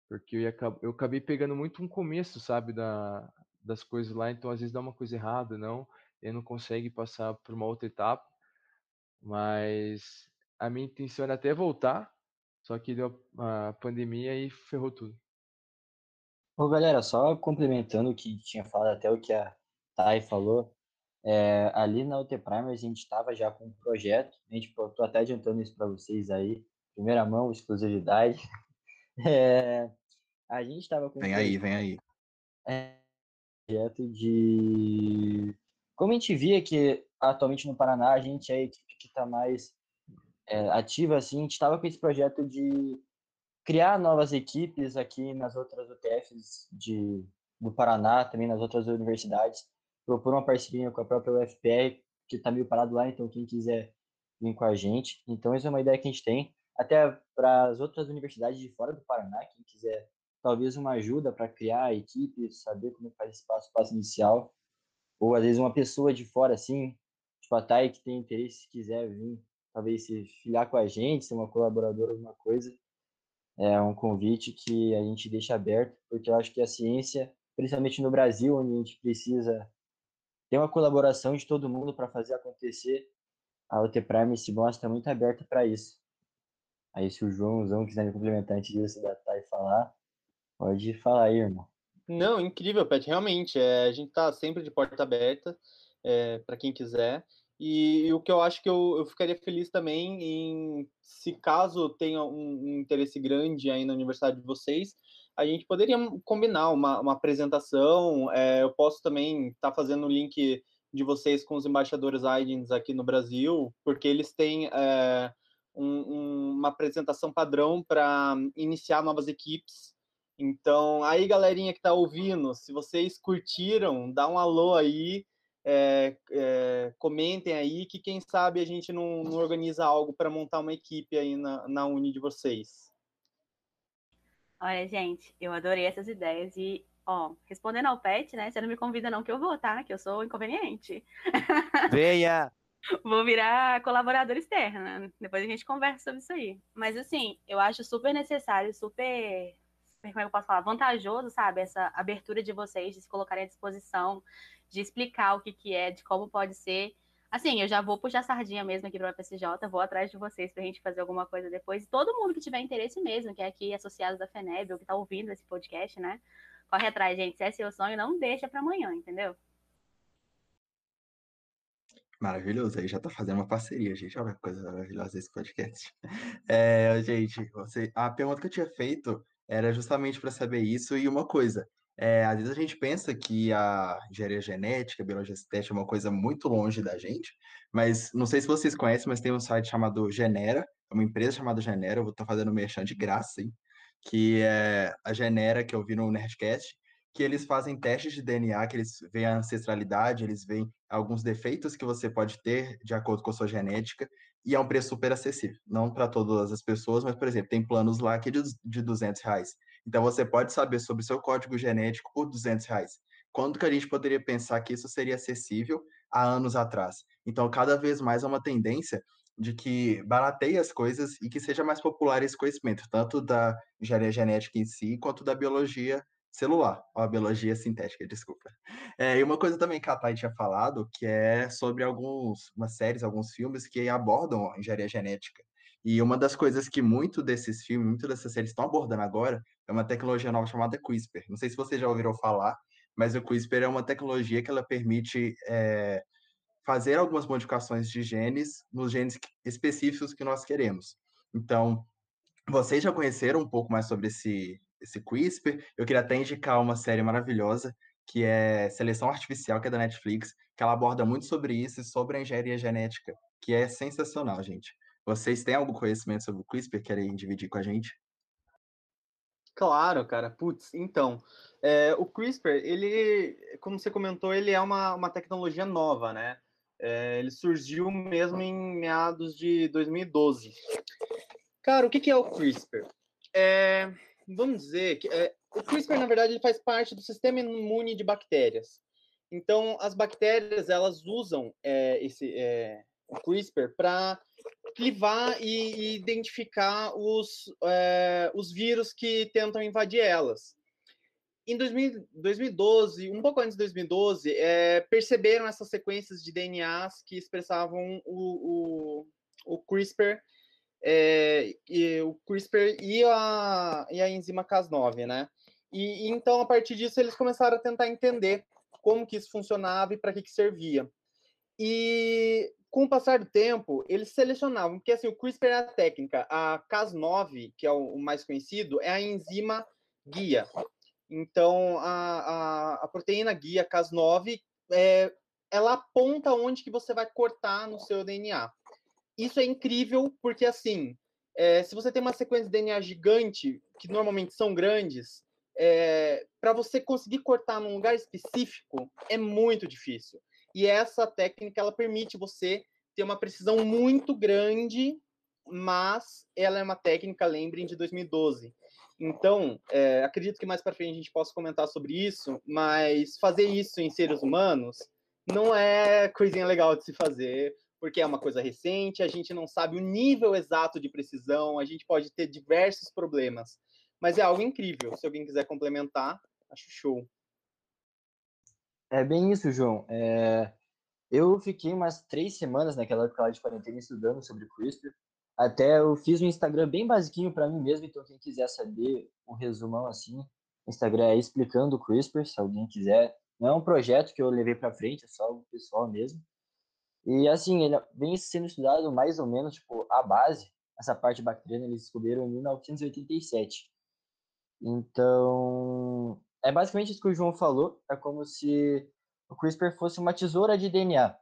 Porque eu, ia, eu acabei pegando muito um começo, sabe, da, das coisas lá, então às vezes dá uma coisa errada, não, e não consegue passar por uma outra etapa. Mas a minha intenção era até voltar, só que deu a pandemia e ferrou tudo. Ô, galera, só complementando o que tinha falado, até o que a Thay falou, é, ali na UT Primer a gente estava já com um projeto, a gente, tô até adiantando isso para vocês aí, primeira mão, exclusividade, É, a gente estava com. Vem aí, vem aí. É, projeto de. Como a gente via que atualmente no Paraná a gente é a equipe que está mais é, ativa, assim, a gente estava com esse projeto de criar novas equipes aqui nas outras UTFs de, do Paraná, também nas outras universidades, propor uma parceria com a própria UFPR, que está meio parado lá, então quem quiser vir com a gente. Então, essa é uma ideia que a gente tem até para as outras universidades de fora do Paraná, quem quiser talvez uma ajuda para criar a equipe, saber como faz esse passo, passo inicial, ou às vezes uma pessoa de fora, assim, tipo a Thay, que tem interesse, se quiser vir, talvez se filiar com a gente, ser uma colaboradora, alguma coisa, é um convite que a gente deixa aberto, porque eu acho que a ciência, principalmente no Brasil, onde a gente precisa ter uma colaboração de todo mundo para fazer acontecer, a UT Prime se mostra muito aberta para isso. Aí se o Joãozão quiser me complementar antes disso da Thay falar, pode falar aí, irmão. Não, incrível, Pet. Realmente, é, a gente está sempre de porta aberta é, para quem quiser. E, e, o que eu acho que eu, eu ficaria feliz também em, se caso tenha um, um, interesse grande aí na universidade de vocês, a gente poderia combinar uma, uma apresentação. É, eu posso também estar tá fazendo o link de vocês com os embaixadores IDENS aqui no Brasil, porque eles têm. É, um, uma apresentação padrão para iniciar novas equipes. Então, aí, galerinha que está ouvindo, se vocês curtiram, dá um alô aí, é, é, comentem aí, que quem sabe a gente não, não organiza algo para montar uma equipe aí na, na Uni de vocês. Olha, gente, eu adorei essas ideias e, ó, respondendo ao pet, né? Você não me convida não que eu vou, tá? Que eu sou inconveniente. Venha! Vou virar colaboradora externa. Depois a gente conversa sobre isso aí. Mas assim, eu acho super necessário, super, como é que eu posso falar, vantajoso, sabe? Essa abertura de vocês de se colocarem à disposição, de explicar o que, que é, de como pode ser. Assim, eu já vou puxar sardinha mesmo aqui para o FSJ, vou atrás de vocês para a gente fazer alguma coisa depois. E todo mundo que tiver interesse mesmo, que é aqui associado da FENEB ou que está ouvindo esse podcast, né? Corre atrás, gente. Se é seu sonho, não deixa para amanhã, entendeu? Maravilhoso, aí já tá fazendo uma parceria, gente. Olha que coisa maravilhosa esse podcast. É, gente, você, a pergunta que eu tinha feito era justamente para saber isso e uma coisa. É, às vezes a gente pensa que a engenharia genética, a biologia sintética é uma coisa muito longe da gente, mas não sei se vocês conhecem, mas tem um site chamado Genera, é uma empresa chamada Genera, eu vou estar fazendo merchan de graça, hein? Que é a Genera que eu vi no Nerdcast, que eles fazem testes de DNA, que eles veem a ancestralidade, eles veem alguns defeitos que você pode ter de acordo com a sua genética, e é um preço super acessível. Não para todas as pessoas, mas, por exemplo, tem planos lá que é de, de 200 reais. Então, você pode saber sobre seu código genético por 200 reais. Quando que a gente poderia pensar que isso seria acessível há anos atrás? Então, cada vez mais é uma tendência de que barateie as coisas e que seja mais popular esse conhecimento, tanto da engenharia genética em si, quanto da biologia celular, a biologia sintética, desculpa. É, e uma coisa também que a Thay tinha falado, que é sobre alguns, umas séries, alguns filmes que abordam a engenharia genética. E uma das coisas que muito desses filmes, muito dessas séries estão abordando agora, é uma tecnologia nova chamada CRISPR. Não sei se vocês já ouviram falar, mas o CRISPR é uma tecnologia que ela permite é, fazer algumas modificações de genes nos genes específicos que nós queremos. Então, vocês já conheceram um pouco mais sobre esse, esse CRISPR. Eu queria até indicar uma série maravilhosa que é Seleção Artificial, que é da Netflix, que ela aborda muito sobre isso e sobre a engenharia genética, que é sensacional, gente. Vocês têm algum conhecimento sobre o CRISPR? Querem dividir com a gente? Claro, cara. Putz, então, é, o CRISPR, ele, como você comentou, ele é uma, uma tecnologia nova, né? É, ele surgiu mesmo em meados de 2012. Cara, o que, que é o CRISPR? É, vamos dizer que é, o CRISPR, na verdade, ele faz parte do sistema imune de bactérias. Então, as bactérias, elas usam é, esse, é, o CRISPR para clivar e, e, identificar os, é, os vírus que tentam invadir elas. Em 2000, 2012, um pouco antes de 2012, é, perceberam essas sequências de DNAs que expressavam o, o, o CRISPR é, e o CRISPR e a, e a enzima Cas9, né? E, e, então, a partir disso, eles começaram a tentar entender como que isso funcionava e para que, que servia. E com o passar do tempo, eles selecionavam, porque assim, o CRISPR é a técnica, a Cas9, que é o, mais conhecido, é a enzima guia. Então, a, a, a proteína guia Cas9, é, ela aponta onde que você vai cortar no seu DNA isso é incrível porque, assim, é, se você tem uma sequência de DNA gigante, que normalmente são grandes, é, para você conseguir cortar num lugar específico é muito difícil. E essa técnica ela permite você ter uma precisão muito grande, mas ela é uma técnica, lembrem, de 2012. Então, é, acredito que mais para frente a gente possa comentar sobre isso, mas fazer isso em seres humanos não é coisinha legal de se fazer, porque é uma coisa recente, a gente não sabe o nível exato de precisão, a gente pode ter diversos problemas. Mas é algo incrível. Se alguém quiser complementar, acho show. É bem isso, João. É... Eu fiquei umas três semanas naquela época de quarentena estudando sobre CRISPR. Até eu fiz um Instagram bem basiquinho para mim mesmo, então quem quiser saber um resumão assim, Instagram é explicando o CRISPR, se alguém quiser. Não é um projeto que eu levei para frente, é só algo pessoal mesmo. E assim, ele vem sendo estudado mais ou menos, tipo, a base, essa parte bacteriana, eles descobriram em 1987. Então, é basicamente isso que o João falou, é como se o CRISPR fosse uma tesoura de DNA.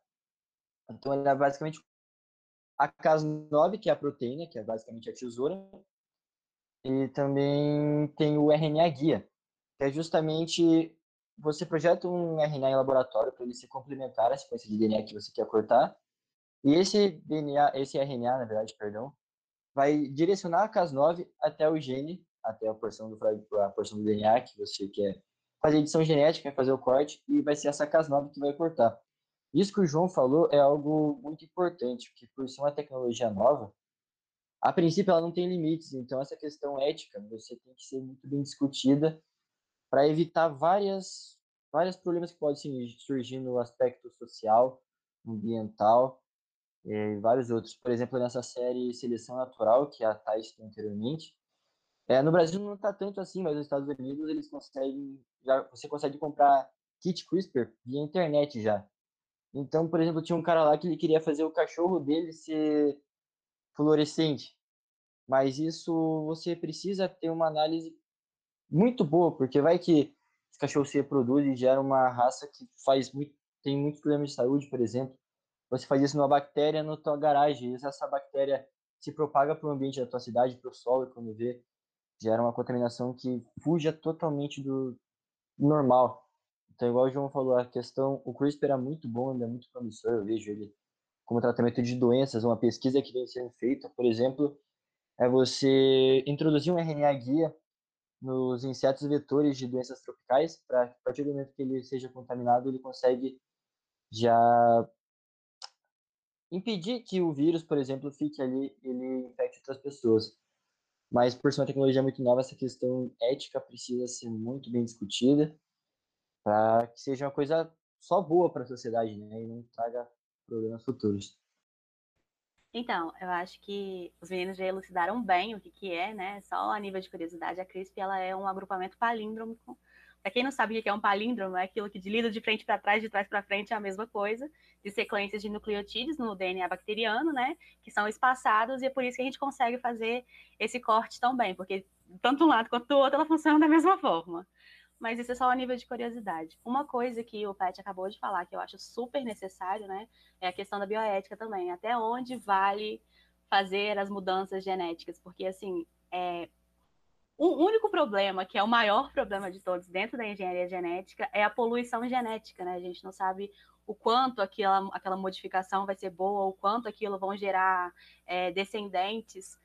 Então, ele é basicamente a Cas9, que é a proteína, que é basicamente a tesoura, e também tem o RNA guia, que é justamente você projeta um RNA em laboratório para ele se complementar à sequência de DNA que você quer cortar. E esse DNA, esse RNA, na verdade, perdão, vai direcionar a Cas9 até o gene, até a porção do, a porção do DNA que você quer fazer edição genética, fazer o corte, e vai ser essa Cas9 que vai cortar. Isso que o João falou é algo muito importante, porque por ser uma tecnologia nova, a princípio ela não tem limites, então essa questão ética você tem que ser muito bem discutida para evitar várias vários problemas que podem surgir no aspecto social, ambiental e vários outros. Por exemplo, nessa série Seleção Natural, que a Thais citou anteriormente, é, no Brasil não está tanto assim, mas nos Estados Unidos eles conseguem, já, você consegue comprar kit CRISPR via internet já. Então, por exemplo, tinha um cara lá que ele queria fazer o cachorro dele ser fluorescente. Mas isso você precisa ter uma análise muito boa, porque vai que esse cachorro se reproduz e gera uma raça que faz muito, tem muitos problemas de saúde, por exemplo. Você faz isso numa bactéria na tua garagem, e essa bactéria se propaga para o ambiente da tua cidade, para o solo, quando vê, gera uma contaminação que fuja totalmente do normal. Então, igual o João falou, a questão, o CRISPR é muito bom, ainda é muito promissor, eu vejo ele como tratamento de doenças, uma pesquisa que vem sendo feita, por exemplo, é você introduzir um RNA guia nos insetos vetores de doenças tropicais, para a partir do momento que ele seja contaminado, ele consegue já impedir que o vírus, por exemplo, fique ali, ele infecte outras pessoas. Mas por ser uma tecnologia muito nova, essa questão ética precisa ser muito bem discutida para que seja uma coisa só boa para a sociedade, né, e não traga problemas futuros. Então, eu acho que os meninos já elucidaram bem o que, que é, né? Só a nível de curiosidade, a CRISP ela é um agrupamento palíndromo. Para quem não sabe o que é um palíndromo, é aquilo que de lido de frente para trás, de trás para frente é a mesma coisa, de sequências de nucleotídeos no DNA bacteriano, né? Que são espaçados e é por isso que a gente consegue fazer esse corte tão bem, porque tanto um lado quanto do outro ela funciona da mesma forma mas isso é só a nível de curiosidade. Uma coisa que o Pat acabou de falar, que eu acho super necessário, né, é a questão da bioética também. Até onde vale fazer as mudanças genéticas? Porque, assim, é, o único problema, que é o maior problema de todos dentro da engenharia genética, é a poluição genética, né? A gente não sabe o quanto aquela, aquela modificação vai ser boa, o quanto aquilo vão gerar é, descendentes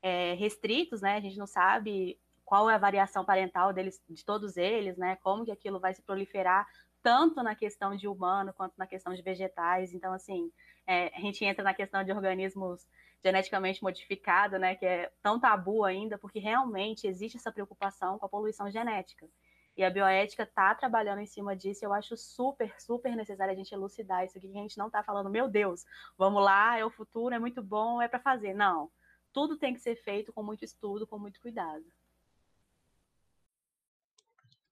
é, restritos, né? A gente não sabe qual é a variação parental deles, de todos eles, né? Como que aquilo vai se proliferar tanto na questão de humano quanto na questão de vegetais. Então, assim, é, a gente entra na questão de organismos geneticamente modificados, né? Que é tão tabu ainda, porque realmente existe essa preocupação com a poluição genética. E a bioética está trabalhando em cima disso. Eu acho super, super necessário a gente elucidar isso aqui, que a gente não está falando, meu Deus, vamos lá, é o futuro, é muito bom, é para fazer. Não. Tudo tem que ser feito com muito estudo, com muito cuidado.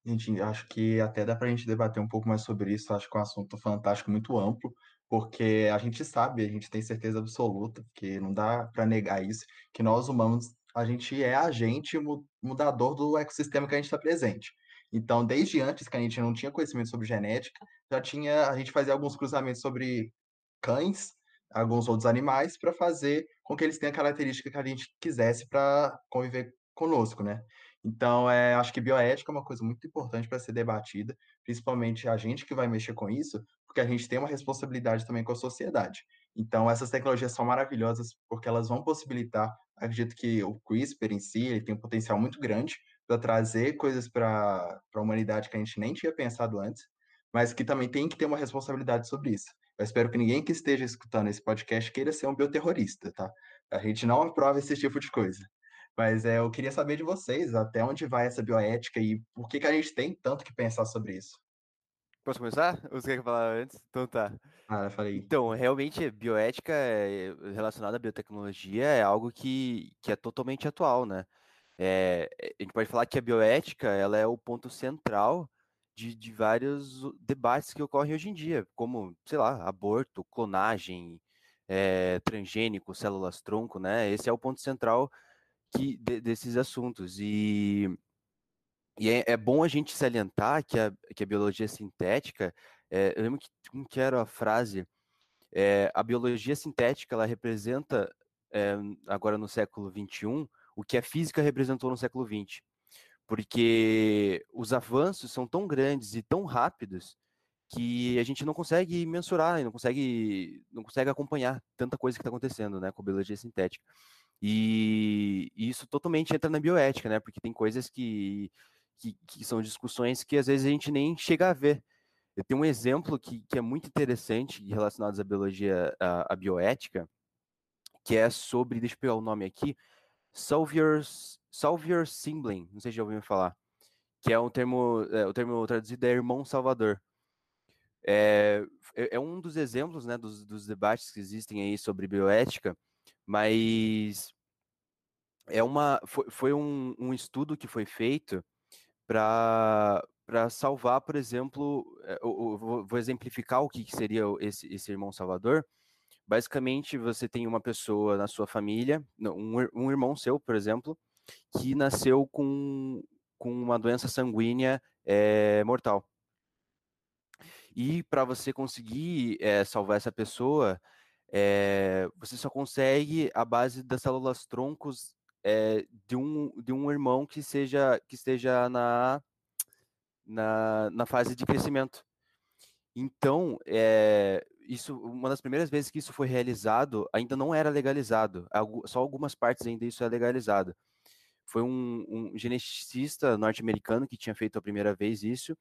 Gente, acho que até dá para a gente debater um pouco mais sobre isso. Acho que é um assunto fantástico, muito amplo, porque a gente sabe, a gente tem certeza absoluta, que não dá para negar isso, que nós humanos, a gente é agente mudador do ecossistema que a gente está presente. Então, desde antes que a gente não tinha conhecimento sobre genética, já tinha, a gente fazia alguns cruzamentos sobre cães, alguns outros animais, para fazer com que eles tenham a característica que a gente quisesse para conviver conosco, né? Então, é, acho que bioética é uma coisa muito importante para ser debatida, principalmente a gente que vai mexer com isso, porque a gente tem uma responsabilidade também com a sociedade. Então, essas tecnologias são maravilhosas porque elas vão possibilitar, acredito que o CRISPR em si ele tem um potencial muito grande para trazer coisas para a humanidade que a gente nem tinha pensado antes, mas que também tem que ter uma responsabilidade sobre isso. Eu espero que ninguém que esteja escutando esse podcast queira ser um bioterrorista, tá? A gente não aprova esse tipo de coisa. Mas é, eu queria saber de vocês até onde vai essa bioética e por que, que a gente tem tanto que pensar sobre isso. Posso começar? Ou você quer falar antes? Então tá. Ah, falei. Então, realmente, bioética é, relacionada à biotecnologia é algo que, que é totalmente atual, né? É, a gente pode falar que a bioética ela é o ponto central de, de vários debates que ocorrem hoje em dia, como, sei lá, aborto, clonagem, é, transgênico, células-tronco, né? Esse é o ponto central que, de, desses assuntos. E, e é, é, bom a gente salientar que a, que a biologia sintética, é, eu lembro que, como que era a frase, é, a biologia sintética ela representa, é, agora no século XXI, o que a física representou no século XX. Porque os avanços são tão grandes e tão rápidos que a gente não consegue mensurar, não consegue, não consegue acompanhar tanta coisa que está acontecendo né, com a biologia sintética. E, isso totalmente entra na bioética, né? Porque tem coisas que, que, que, são discussões que às vezes a gente nem chega a ver. Eu tenho um exemplo que, que é muito interessante relacionado à biologia, à, à bioética, que é sobre, deixa eu pegar o nome aqui, Salvier, Salvier Simbling, não sei se já ouviu falar, que é um termo, é, o termo traduzido é irmão salvador. É, é, é um dos exemplos, né, dos, dos debates que existem aí sobre bioética, mas é uma foi, foi um, um estudo que foi feito para para salvar, por exemplo, eu, eu vou exemplificar o que seria esse, esse irmão salvador. Basicamente, você tem uma pessoa na sua família, um, um irmão seu, por exemplo, que nasceu com, com uma doença sanguínea é, mortal. E para você conseguir é, salvar essa pessoa, é, você só consegue a base das células troncos é, de, um, de um irmão que seja que esteja na, na, na fase de crescimento. Então, é, isso, uma das primeiras vezes que isso foi realizado, ainda não era legalizado. Só algumas partes ainda isso é legalizado. Foi um, um geneticista norte-americano que tinha feito a primeira vez isso.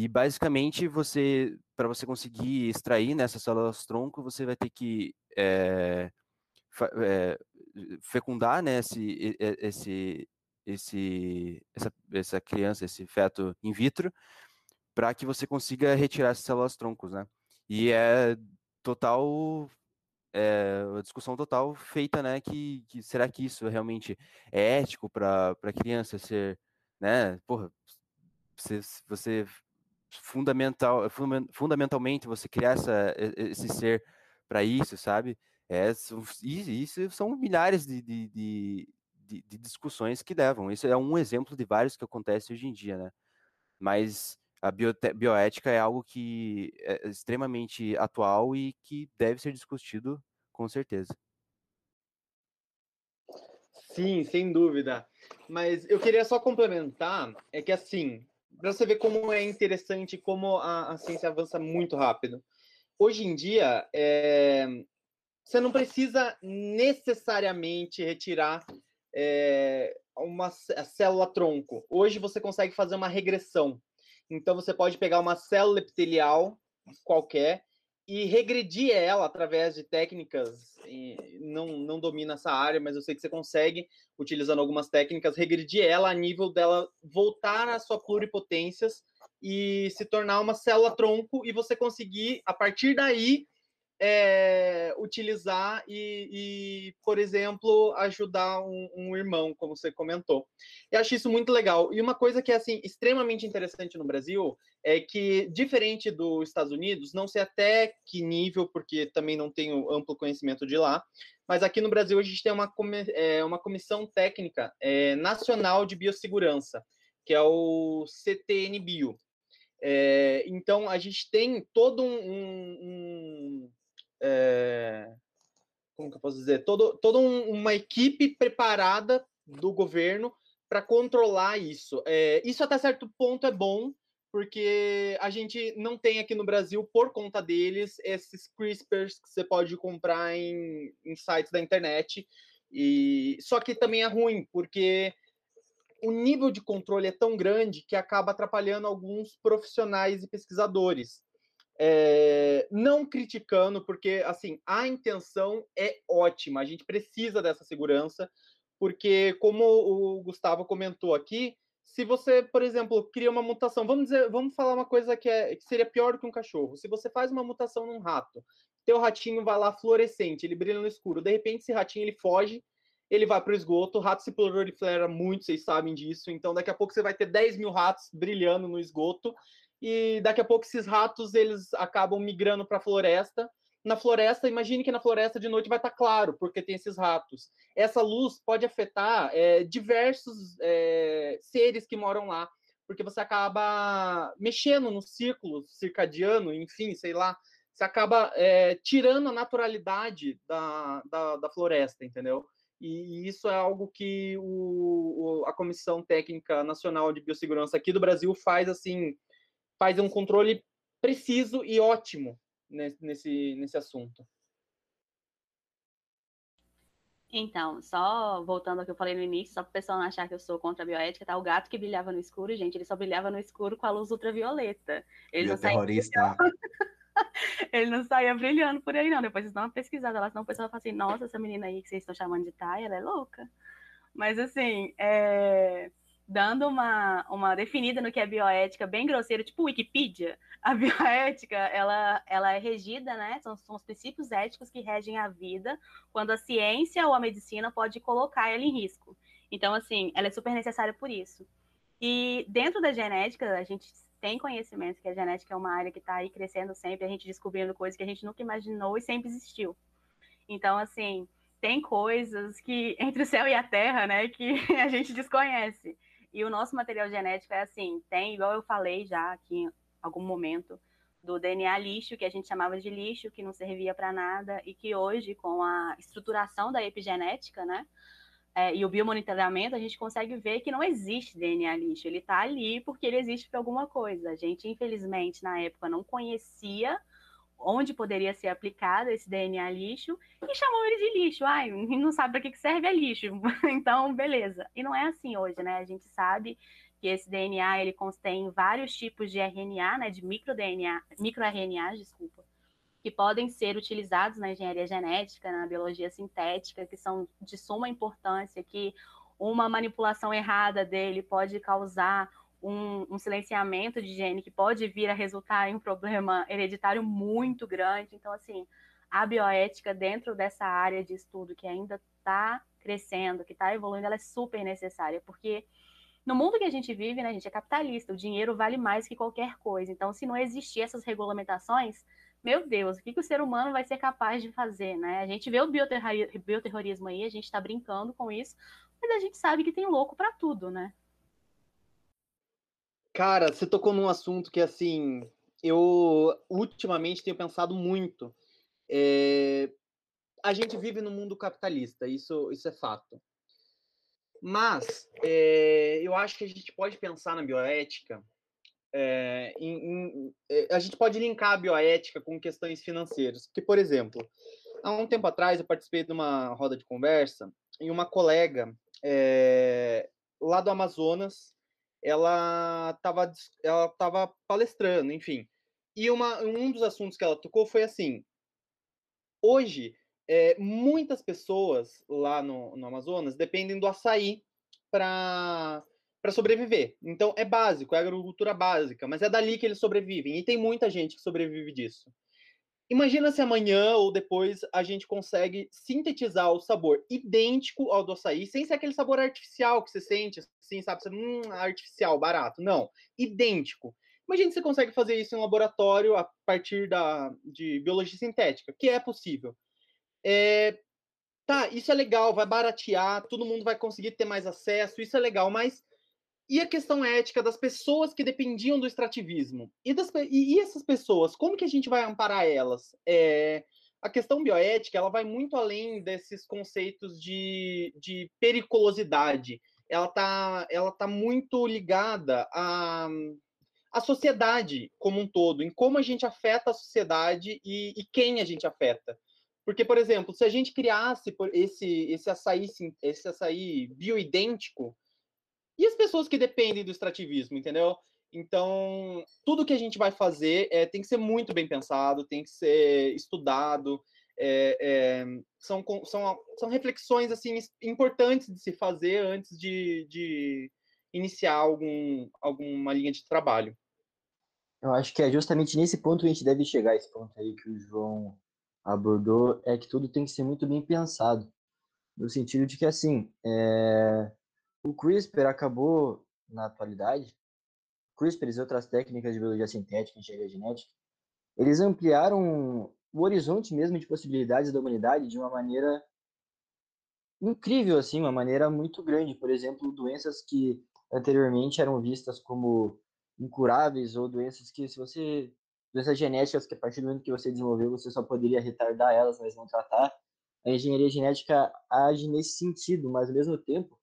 E basicamente você, para você conseguir extrair nessas células tronco, você vai ter que é, é, fecundar né, esse, esse, esse, essa, essa criança, esse feto in vitro, para que você consiga retirar essas células troncos, né? E é total é, uma discussão total feita, né? Que, que será que isso realmente é ético para a criança ser, né? Porra, você fundamental, fundamentalmente você criar essa, esse ser para isso, sabe? É, isso são milhares de, de, de, de, discussões que levam. Isso é um exemplo de vários que acontecem hoje em dia, né? Mas a bioética é algo que é extremamente atual e que deve ser discutido com certeza. Sim, sem dúvida. Mas eu queria só complementar, é que assim, para você ver como é interessante, como a, a, ciência avança muito rápido. Hoje em dia, é, você não precisa necessariamente retirar é, uma célula tronco. Hoje você consegue fazer uma regressão. Então você pode pegar uma célula epitelial qualquer e regredir ela através de técnicas. Não, não domina essa área, mas eu sei que você consegue, utilizando algumas técnicas, regredir ela a nível dela voltar à sua pluripotências e se tornar uma célula tronco e você conseguir, a partir daí, é, utilizar e, e, por exemplo, ajudar um, um, irmão, como você comentou. Eu acho isso muito legal. E uma coisa que é assim extremamente interessante no Brasil é que, diferente dos Estados Unidos, não sei até que nível, porque também não tenho amplo conhecimento de lá, mas aqui no Brasil a gente tem uma, é, uma comissão técnica é, nacional de biossegurança, que é o CTN Bio. É, então a gente tem todo um, um, é, como que eu posso dizer, todo, toda um, uma equipe preparada do governo para controlar isso. É, isso até certo ponto é bom, porque a gente não tem aqui no Brasil, por conta deles, esses CRISPRs que você pode comprar em, em sites da internet. E só que também é ruim, porque o nível de controle é tão grande que acaba atrapalhando alguns profissionais e pesquisadores. É, não criticando, porque assim a intenção é ótima, a gente precisa dessa segurança, porque como o Gustavo comentou aqui, se você, por exemplo, cria uma mutação, vamos dizer, vamos falar uma coisa que, é, que seria pior que um cachorro. Se você faz uma mutação num rato, teu ratinho vai lá fluorescente, ele brilha no escuro, de repente esse ratinho ele foge, ele vai para o esgoto, o rato se prolifera muito, vocês sabem disso, então daqui a pouco você vai ter 10 mil ratos brilhando no esgoto, e daqui a pouco esses ratos eles acabam migrando para a floresta. Na floresta, imagine que na floresta de noite vai estar tá claro, porque tem esses ratos. Essa luz pode afetar é, diversos é, seres que moram lá, porque você acaba mexendo no círculo circadiano, enfim, sei lá, você acaba é, tirando a naturalidade da, da, da floresta, entendeu? E, isso é algo que o, o, a Comissão Técnica Nacional de Biossegurança aqui do Brasil faz assim faz um controle preciso e ótimo nesse, nesse assunto. Então, só voltando ao que eu falei no início, só para o pessoal não achar que eu sou contra a bioética, tá? O gato que brilhava no escuro, gente, ele só brilhava no escuro com a luz ultravioleta. Ele não terrorista. ele não saía brilhando por aí, não. Depois vocês dão uma pesquisada lá, senão o pessoal fala assim, nossa, essa menina aí que vocês estão chamando de Thay, ela é louca. Mas assim, é dando uma, uma definida no que é bioética bem grosseiro, tipo Wikipedia, a bioética, ela, ela é regida, né, são, são os princípios éticos que regem a vida, quando a ciência ou a medicina pode colocar ela em risco. Então, assim, ela é super necessária por isso. E dentro da genética, a gente tem conhecimento que a genética é uma área que está aí crescendo sempre, a gente descobrindo coisas que a gente nunca imaginou e sempre existiu. Então, assim, tem coisas que entre o céu e a terra, né, que a gente desconhece. E o nosso material genético é assim, tem, igual eu falei já aqui em algum momento, do DNA lixo, que a gente chamava de lixo, que não servia para nada, e que hoje, com a estruturação da epigenética, né, é, e o biomonitoramento, a gente consegue ver que não existe DNA lixo. Ele está ali porque ele existe para alguma coisa. A gente, infelizmente, na época, não conhecia onde poderia ser aplicado esse DNA lixo e chamou ele de lixo. Ai, não sabe para que serve é lixo. então, beleza. E não é assim hoje, né? A gente sabe que esse DNA ele contém vários tipos de RNA, né, de microDNA, microRNA, desculpa, que podem ser utilizados na engenharia genética, na biologia sintética, que são de suma importância, que uma manipulação errada dele pode causar um, um, silenciamento de gene que pode vir a resultar em um problema hereditário muito grande. Então, assim, a bioética dentro dessa área de estudo que ainda está crescendo, que está evoluindo, ela é super necessária, porque no mundo que a gente vive, né, a gente é capitalista, o dinheiro vale mais que qualquer coisa. Então, se não existir essas regulamentações, meu Deus, o que, que o ser humano vai ser capaz de fazer, né? A gente vê o bioterrorismo aí, a gente está brincando com isso, mas a gente sabe que tem louco para tudo, né? Cara, você tocou num assunto que, assim, eu ultimamente tenho pensado muito. É... A gente vive no mundo capitalista, isso, isso é fato. Mas é, eu acho que a gente pode pensar na bioética. É, em, em, a gente pode linkar a bioética com questões financeiras. Porque, por exemplo, há um tempo atrás eu participei de uma roda de conversa e uma colega lá do Amazonas ela estava ela tava palestrando, enfim. E uma, um dos assuntos que ela tocou foi assim: hoje, é, muitas pessoas lá no, no Amazonas dependem do açaí para sobreviver. Então é básico, é agricultura básica, mas é dali que eles sobrevivem. E tem muita gente que sobrevive disso. Imagina se amanhã ou depois a gente consegue sintetizar o sabor idêntico ao do açaí, sem ser aquele sabor artificial que você sente, assim, sabe? Você, hum, artificial, barato. Não, idêntico. Imagina se você consegue fazer isso em um laboratório a partir da, de biologia sintética, que é possível. É, tá, isso é legal, vai baratear, todo mundo vai conseguir ter mais acesso, isso é legal, mas e a questão ética das pessoas que dependiam do extrativismo. E, das, e, e essas pessoas, como que a gente vai amparar elas? É, a questão bioética ela vai muito além desses conceitos de, de periculosidade. Ela está ela tá muito ligada à, à sociedade como um todo, em como a gente afeta a sociedade e, e quem a gente afeta. Porque, por exemplo, se a gente criasse esse, esse, açaí, esse açaí bioidêntico, e as pessoas que dependem do extrativismo, entendeu? Então, tudo que a gente vai fazer é, tem que ser muito bem pensado, tem que ser estudado. É, é, são, são, são reflexões assim importantes de se fazer antes de, de iniciar algum, alguma linha de trabalho. Eu acho que é justamente nesse ponto que a gente deve chegar, esse ponto aí que o João abordou, é que tudo tem que ser muito bem pensado. No sentido de que, assim, é... O CRISPR acabou, na atualidade, CRISPR e outras técnicas de biologia sintética, engenharia genética, eles ampliaram o horizonte mesmo de possibilidades da humanidade de uma maneira incrível, assim, uma maneira muito grande. Por exemplo, doenças que anteriormente eram vistas como incuráveis ou doenças que, se você doenças genéticas que a partir do momento que você desenvolveu você só poderia retardar elas, mas não tratar. A engenharia genética age nesse sentido, mas ao mesmo tempo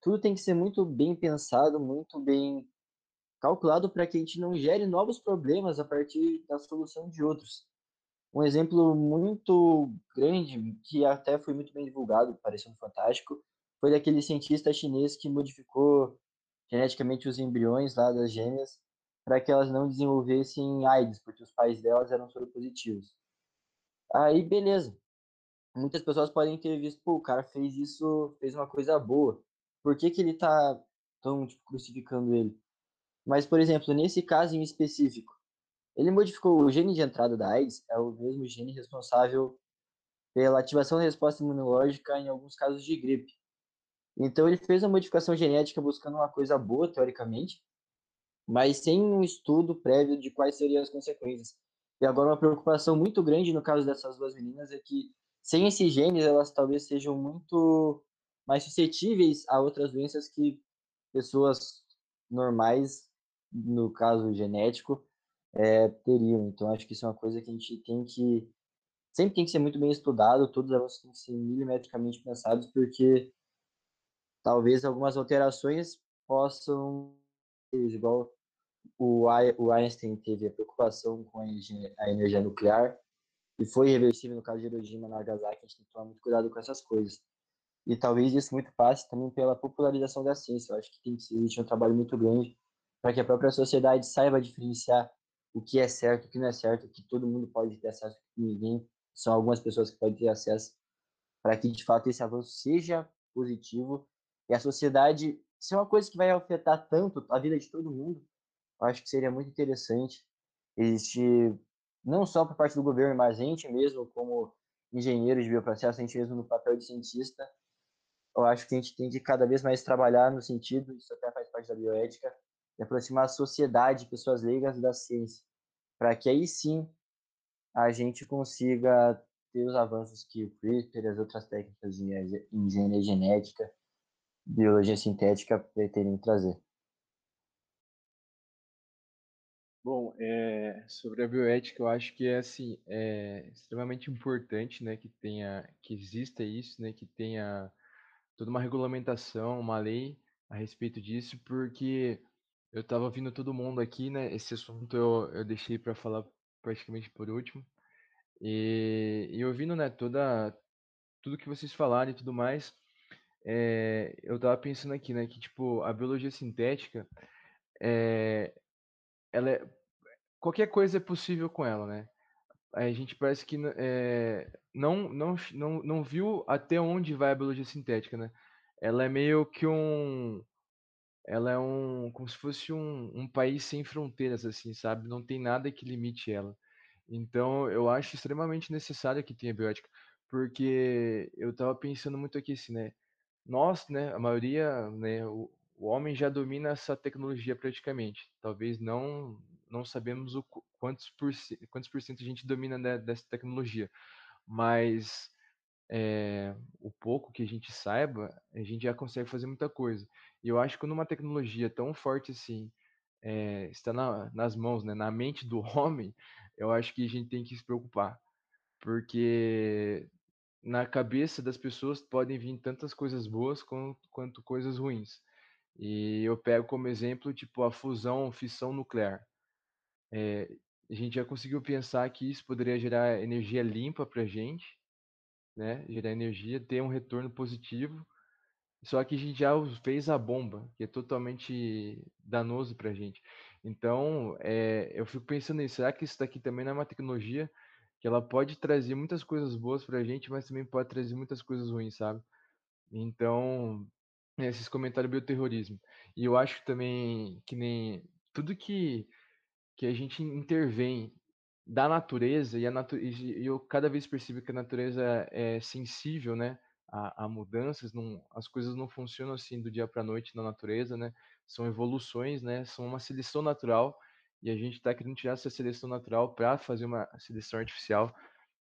tudo tem que ser muito bem pensado, muito bem calculado para que a gente não gere novos problemas a partir da solução de outros. Um exemplo muito grande, que até foi muito bem divulgado, parecendo fantástico, foi daquele cientista chinês que modificou geneticamente os embriões lá das gêmeas para que elas não desenvolvessem AIDS, porque os pais delas eram soropositivos. Aí, beleza. Muitas pessoas podem ter visto, pô, o cara fez isso, fez uma coisa boa por que, que ele tá tão tipo, crucificando ele. Mas, por exemplo, nesse caso em específico, ele modificou o gene de entrada da AIDS, é o mesmo gene responsável pela ativação da resposta imunológica em alguns casos de gripe. Então ele fez uma modificação genética buscando uma coisa boa, teoricamente, mas sem um estudo prévio de quais seriam as consequências. E agora uma preocupação muito grande no caso dessas duas meninas é que sem esses genes elas talvez sejam muito mais suscetíveis a outras doenças que pessoas normais, no caso genético, é, teriam. Então acho que isso é uma coisa que a gente tem que sempre tem que ser muito bem estudado, todos elas têm que ser milimetricamente pensados, porque talvez algumas alterações possam, igual o, Einstein teve a preocupação com a energia nuclear, e foi reversível no caso de Hiroshima e Nagasaki, a gente tem que tomar muito cuidado com essas coisas. E talvez isso muito passe também pela popularização da ciência. Eu acho que tem que existir um trabalho muito grande para que a própria sociedade saiba diferenciar o que é certo, o que não é certo, que todo mundo pode ter acesso, que ninguém, são algumas pessoas que podem ter acesso, para que de fato esse avanço seja positivo e a sociedade, se é uma coisa que vai afetar tanto a vida de todo mundo, eu acho que seria muito interessante existir, não só por parte do governo, mas a gente mesmo, como engenheiros de bioprocesso, a gente mesmo no papel de cientista, eu acho que a gente tem de cada vez mais trabalhar no sentido, isso até faz parte da bioética, de aproximar a sociedade, pessoas leigas da ciência, para que aí sim a gente consiga ter os avanços que o CRISPR e as outras técnicas de engenharia genética, biologia sintética pretendem trazer. Bom, é, sobre a bioética, eu acho que é assim, é extremamente importante, né, que tenha, que exista isso, né, que tenha toda uma regulamentação, uma lei a respeito disso, porque eu estava ouvindo todo mundo aqui, né, esse assunto eu, eu deixei para falar praticamente por último, e, e ouvindo, né, toda tudo que vocês falaram e tudo mais, é, eu estava pensando aqui, né, que tipo a biologia sintética é, ela é, qualquer coisa é possível com ela, né? A gente parece que é, não, não, não, não viu até onde vai a biologia sintética, né? Ela é meio que um, ela é um, como se fosse um, um país sem fronteiras, assim, sabe? Não tem nada que limite ela. Então, eu acho extremamente necessário que tenha biótica, porque eu estava pensando muito aqui, assim, né? Nós, né, a maioria, né, o, o homem já domina essa tecnologia praticamente. Talvez não não sabemos o quantos por, quantos por cento a gente domina dessa tecnologia, mas é, o pouco que a gente saiba, a gente já consegue fazer muita coisa. E eu acho que quando uma tecnologia tão forte assim é, está na, nas mãos, né, na mente do homem, eu acho que a gente tem que se preocupar, porque na cabeça das pessoas podem vir tantas coisas boas quanto, quanto coisas ruins. E eu pego como exemplo, tipo, a fusão, fissão nuclear. É, a gente já conseguiu pensar que isso poderia gerar energia limpa para a gente, né? Gerar energia, ter um retorno positivo. Só que a gente já fez a bomba, que é totalmente danoso para a gente. Então, é, eu fico pensando nisso. Será que isso daqui também não é uma tecnologia que ela pode trazer muitas coisas boas para a gente, mas também pode trazer muitas coisas ruins, sabe? Então, esses comentários bioterrorismo. E eu acho também que nem tudo que, que a gente intervém da natureza e, a natu e eu cada vez percebo que a natureza é sensível, né, a, a mudanças, não, as coisas não funcionam assim do dia para noite na natureza, né, são evoluções, né, são uma seleção natural e a gente está querendo tirar essa seleção natural para fazer uma seleção artificial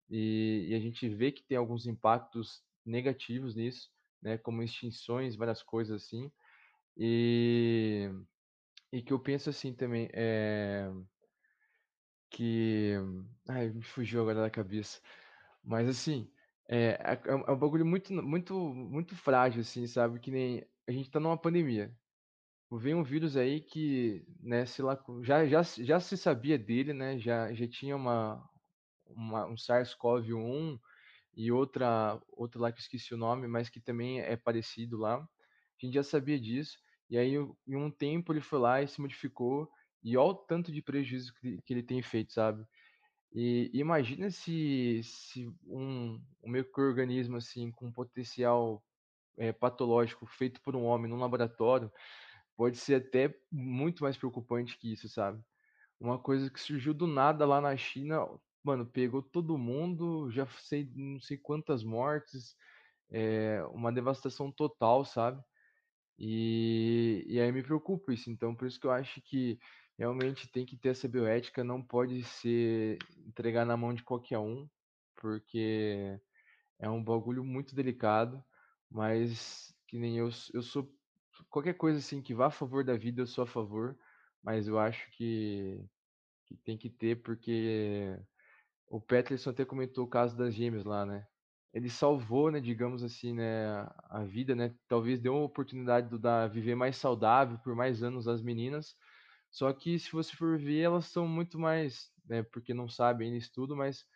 e, e a gente vê que tem alguns impactos negativos nisso né, como extinções, várias coisas assim. E, e que eu penso assim também, é, que. Ai, me fugiu agora da cabeça. Mas assim, é, é, é um bagulho muito, muito, muito frágil, assim, sabe? Que nem a gente tá numa pandemia. Vem um vírus aí que, né, sei lá, já, já, já se sabia dele, né? Já, já tinha uma, uma um SARS-CoV-1 e outra, outra lá que eu esqueci o nome, mas que também é parecido lá. A gente já sabia disso. E aí, em um tempo, ele foi lá e se modificou. E olha o tanto de prejuízo que, que ele tem feito, sabe? E imagina se, se um, um microorganismo assim, com potencial é, patológico feito por um homem num laboratório pode ser até muito mais preocupante que isso, sabe? Uma coisa que surgiu do nada lá na China, mano, pegou todo mundo, já sei não sei quantas mortes, é uma devastação total, sabe? E, e aí me preocupa isso. Então, por isso que eu acho que realmente tem que ter essa bioética, não pode ser entregar na mão de qualquer um, porque é um bagulho muito delicado, mas que nem eu, eu sou qualquer coisa assim que vá a favor da vida, eu sou a favor, mas eu acho que, que tem que ter, porque o Peterson até comentou o caso das gêmeas lá, né? Ele salvou, né, digamos assim, né, a vida, né? Talvez deu uma oportunidade do da viver mais saudável por mais anos as meninas. Só que se você for ver, elas são muito mais, né, porque não sabem ainda estudo, mas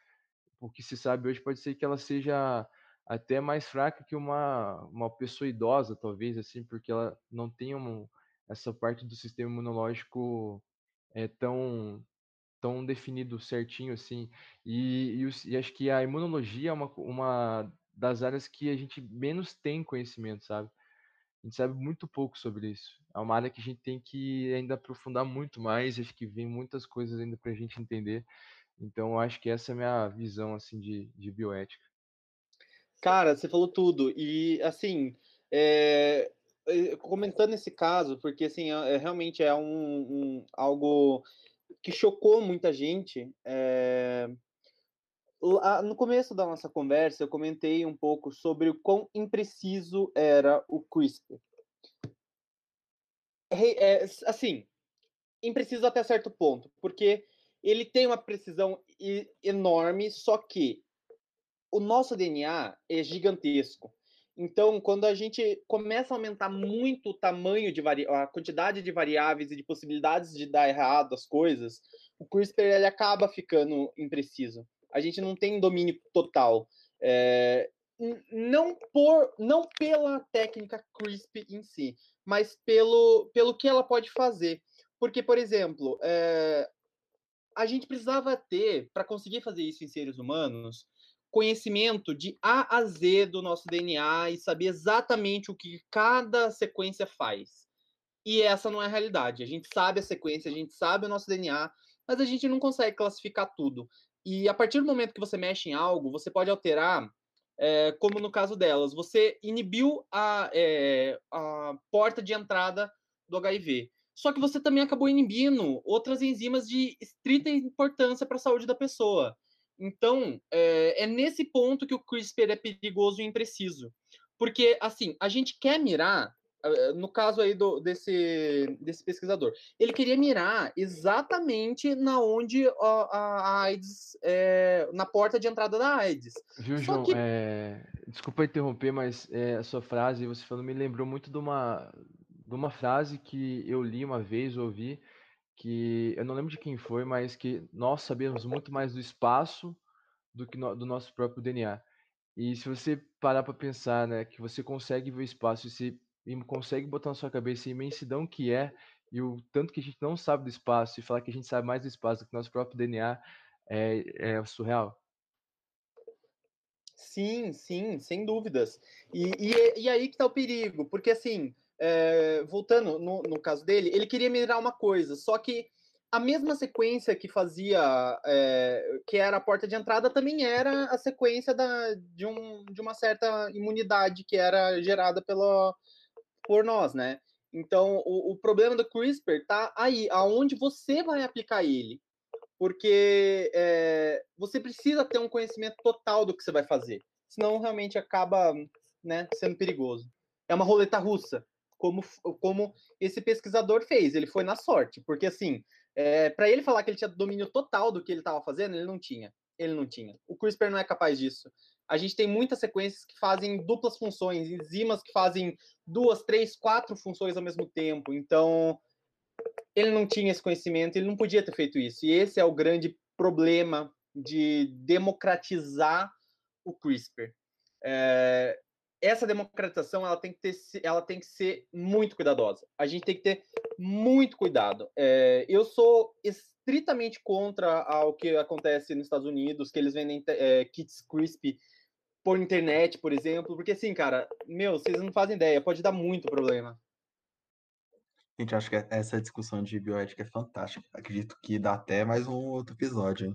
o que se sabe hoje pode ser que ela seja até mais fraca que uma, uma pessoa idosa, talvez, assim, porque ela não tem um, essa parte do sistema imunológico é, tão, tão definido certinho, assim. E, e, e, acho que a imunologia é uma, uma das áreas que a gente menos tem conhecimento, sabe? A gente sabe muito pouco sobre isso. É uma área que a gente tem que ainda aprofundar muito mais, acho que vem muitas coisas ainda para a gente entender. Então, acho que essa é a minha visão, assim, de, de bioética. Cara, você falou tudo. E, assim, é, comentando esse caso, porque, assim, é, realmente é um, um, algo que chocou muita gente. É, no começo da nossa conversa, eu comentei um pouco sobre o quão impreciso era o CRISPR. É, assim, impreciso até certo ponto, porque ele tem uma precisão enorme, só que o nosso DNA é gigantesco. Então, quando a gente começa a aumentar muito o tamanho de a quantidade de variáveis e de possibilidades de dar errado as coisas, o CRISPR ele acaba ficando impreciso. A gente não tem domínio total. É, não por não pela técnica CRISPR em si, mas pelo, pelo que ela pode fazer. Porque, por exemplo, é, a gente precisava ter, para conseguir fazer isso em seres humanos, conhecimento de A a Z do nosso DNA e saber exatamente o que cada sequência faz. E essa não é a realidade. A gente sabe a sequência, a gente sabe o nosso DNA, mas a gente não consegue classificar tudo. E a partir do momento que você mexe em algo, você pode alterar, é, como no caso delas, você inibiu a, é, a porta de entrada do HIV. Só que você também acabou inibindo outras enzimas de estrita importância para a saúde da pessoa. Então, é, é nesse ponto que o CRISPR é perigoso e impreciso. Porque, assim, a gente quer mirar, eh, no caso aí do, desse, desse pesquisador, ele queria mirar exatamente na onde a, a AIDS, é, na porta de entrada da AIDS. Viu, Só João? Que... É... Desculpa interromper, mas é, a sua frase, você falando, me lembrou muito de uma, de uma frase que eu li uma vez, ouvi, que eu não lembro de quem foi, mas que nós sabemos muito mais do espaço do que no, do nosso próprio DNA. E se você parar para pensar, né, que você consegue ver o espaço e você consegue botar na sua cabeça a imensidão que é e o tanto que a gente não sabe do espaço e falar que a gente sabe mais do espaço do que nosso próprio DNA é, é surreal. Sim, sim, sem dúvidas. E, e, e aí que está o perigo, porque assim, é, voltando no, no caso dele, ele queria mirar uma coisa, só que a mesma sequência que fazia, é, que era a porta de entrada, também era a sequência da, de, um, de uma certa imunidade que era gerada pela, por nós, né? Então, o, o problema do CRISPR tá aí, aonde você vai aplicar ele. Porque é, você precisa ter um conhecimento total do que você vai fazer. Senão, realmente acaba né, sendo perigoso. É uma roleta russa como, como esse pesquisador fez. Ele foi na sorte, porque assim, é, para ele falar que ele tinha domínio total do que ele estava fazendo, ele não tinha. Ele não tinha. O CRISPR não é capaz disso. A gente tem muitas sequências que fazem duplas funções, enzimas que fazem duas, três, quatro funções ao mesmo tempo. Então, ele não tinha esse conhecimento, ele não podia ter feito isso. E esse é o grande problema de democratizar o CRISPR. É, essa democratização ela tem que ter, ela tem que ser muito cuidadosa. A gente tem que ter muito cuidado. É, eu sou estritamente contra o que acontece nos Estados Unidos, que eles vendem é, kits crispy por internet, por exemplo, porque assim, cara, meu, vocês não fazem ideia, pode dar muito problema. Gente, acho que essa discussão de bioética é fantástica. Acredito que dá até mais um outro episódio, hein?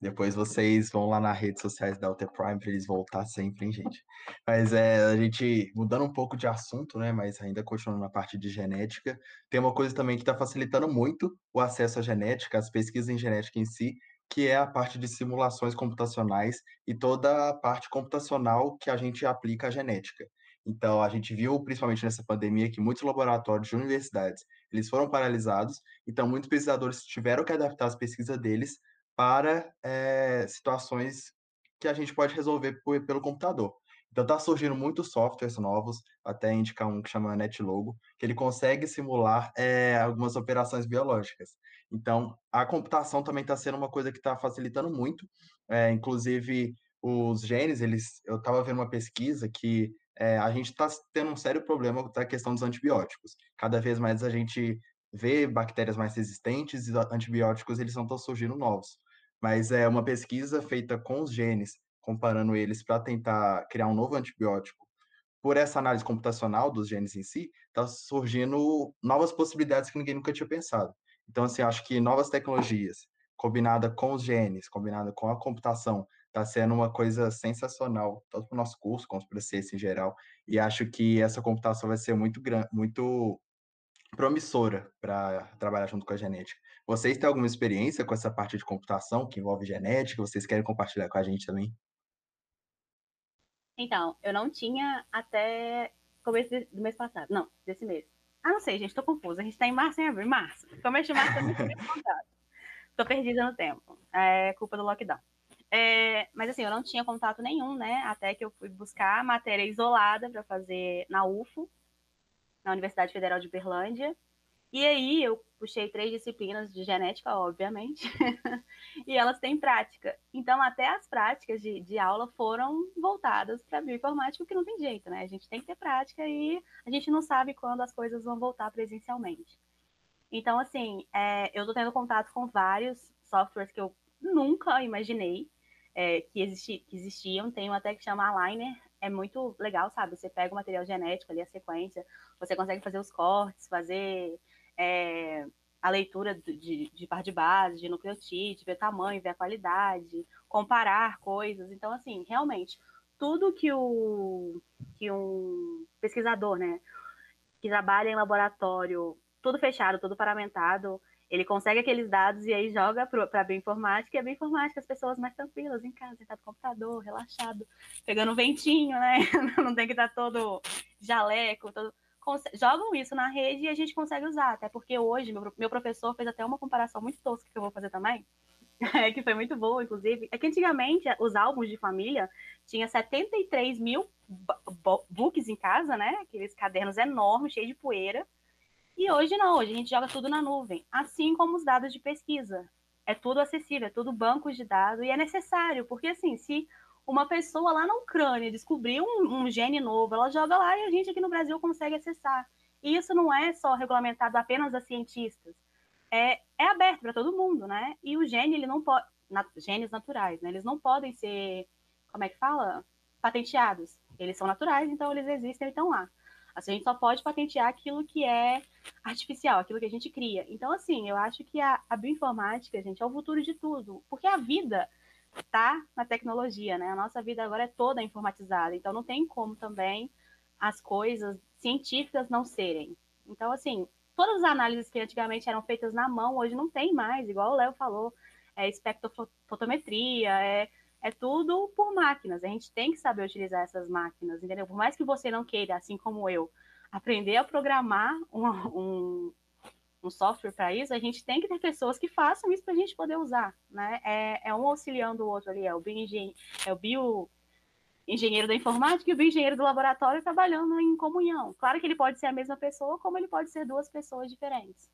Depois vocês vão lá nas redes sociais da Alter Prime para eles voltar sempre, hein, gente? Mas é, a gente, mudando um pouco de assunto, né? Mas ainda continuando na parte de genética, tem uma coisa também que está facilitando muito o acesso à genética, as pesquisas em genética em si, que é a parte de simulações computacionais e toda a parte computacional que a gente aplica à genética. Então, a gente viu, principalmente nessa pandemia, que muitos laboratórios de universidades, eles foram paralisados, então muitos pesquisadores tiveram que adaptar as pesquisas deles para é, situações que a gente pode resolver por, pelo computador. Então está surgindo muitos softwares novos, até indicar um que chama NetLogo, que ele consegue simular é, algumas operações biológicas. Então a computação também está sendo uma coisa que está facilitando muito. É, inclusive os genes, eles, eu estava vendo uma pesquisa que é, a gente está tendo um sério problema da questão dos antibióticos. Cada vez mais a gente vê bactérias mais resistentes e antibióticos eles estão surgindo novos mas é uma pesquisa feita com os genes, comparando eles para tentar criar um novo antibiótico. Por essa análise computacional dos genes em si, está surgindo novas possibilidades que ninguém nunca tinha pensado. Então, assim, acho que novas tecnologias, combinada com os genes, combinada com a computação, está sendo uma coisa sensacional, tanto para o nosso curso, como para a em geral, e acho que essa computação vai ser muito, muito promissora para trabalhar junto com a genética. Vocês têm alguma experiência com essa parte de computação que envolve genética? Vocês querem compartilhar com a gente também? Então, eu não tinha até começo do mês passado. Não, desse mês. Ah, não sei, gente, tô confusa. A gente tá em março, em abril, março. Começo de março. Tô perdida no tempo. É culpa do lockdown. É, mas assim, eu não tinha contato nenhum, né? Até que eu fui buscar matéria isolada para fazer na UFO, na Universidade Federal de Berlândia. E aí eu puxei três disciplinas de genética, obviamente, e elas têm prática. Então, até as práticas de, de aula foram voltadas para bioinformática, porque não tem jeito, né? A gente tem que ter prática e a gente não sabe quando as coisas vão voltar presencialmente. Então, assim, é, eu estou tendo contato com vários softwares que eu nunca imaginei é, que, existi, que existiam. Tem um até que chama Aligner, é muito legal, sabe? Você pega o material genético ali, a sequência, você consegue fazer os cortes, fazer é, a leitura de, de par de base, de nucleotídeo, ver tamanho, ver a qualidade, comparar coisas. Então, assim, realmente, tudo que, o, que um pesquisador, né, que trabalha em laboratório, tudo fechado, tudo paramentado, ele consegue aqueles dados e aí joga para a bioinformática, e a bioinformática, as pessoas mais tranquilas em casa, sentado no computador, relaxado, pegando um ventinho, né? Não tem que estar todo jaleco, todo jogam isso na rede e a gente consegue usar. Até porque hoje, meu, meu professor fez até uma comparação muito tosca que eu vou fazer também, que foi muito boa, inclusive. É que antigamente os álbuns de família tinha 73 mil books em casa, né? Aqueles cadernos enormes, cheios de poeira. E hoje não, hoje a gente joga tudo na nuvem, assim como os dados de pesquisa. É tudo acessível, é tudo bancos de dados e é necessário, porque assim, se uma pessoa lá na Ucrânia descobriu um, um, gene novo, ela joga lá e a gente aqui no Brasil consegue acessar. E isso não é só regulamentado apenas a cientistas, é, é aberto para todo mundo, né? E o gene, ele não pode, na, genes naturais, né? Eles não podem ser, como é que fala? Patenteados. Eles são naturais, então eles existem e estão lá. Assim, a gente só pode patentear aquilo que é artificial, aquilo que a gente cria. Então, assim, eu acho que a, a bioinformática, gente, é o futuro de tudo. Porque a vida está na tecnologia, né? A nossa vida agora é toda informatizada, então não tem como também as coisas científicas não serem. Então, assim, todas as análises que antigamente eram feitas na mão, hoje não tem mais, igual o Léo falou, é espectrofotometria, é, é tudo por máquinas. A gente tem que saber utilizar essas máquinas, entendeu? Por mais que você não queira, assim como eu, aprender a programar um, um um software para isso, a gente tem que ter pessoas que façam isso para a gente poder usar, né? É, é um auxiliando o outro ali, é o bioengenheiro, é o bio engenheiro da informática e o bioengenheiro do laboratório trabalhando em comunhão. Claro que ele pode ser a mesma pessoa, como ele pode ser duas pessoas diferentes.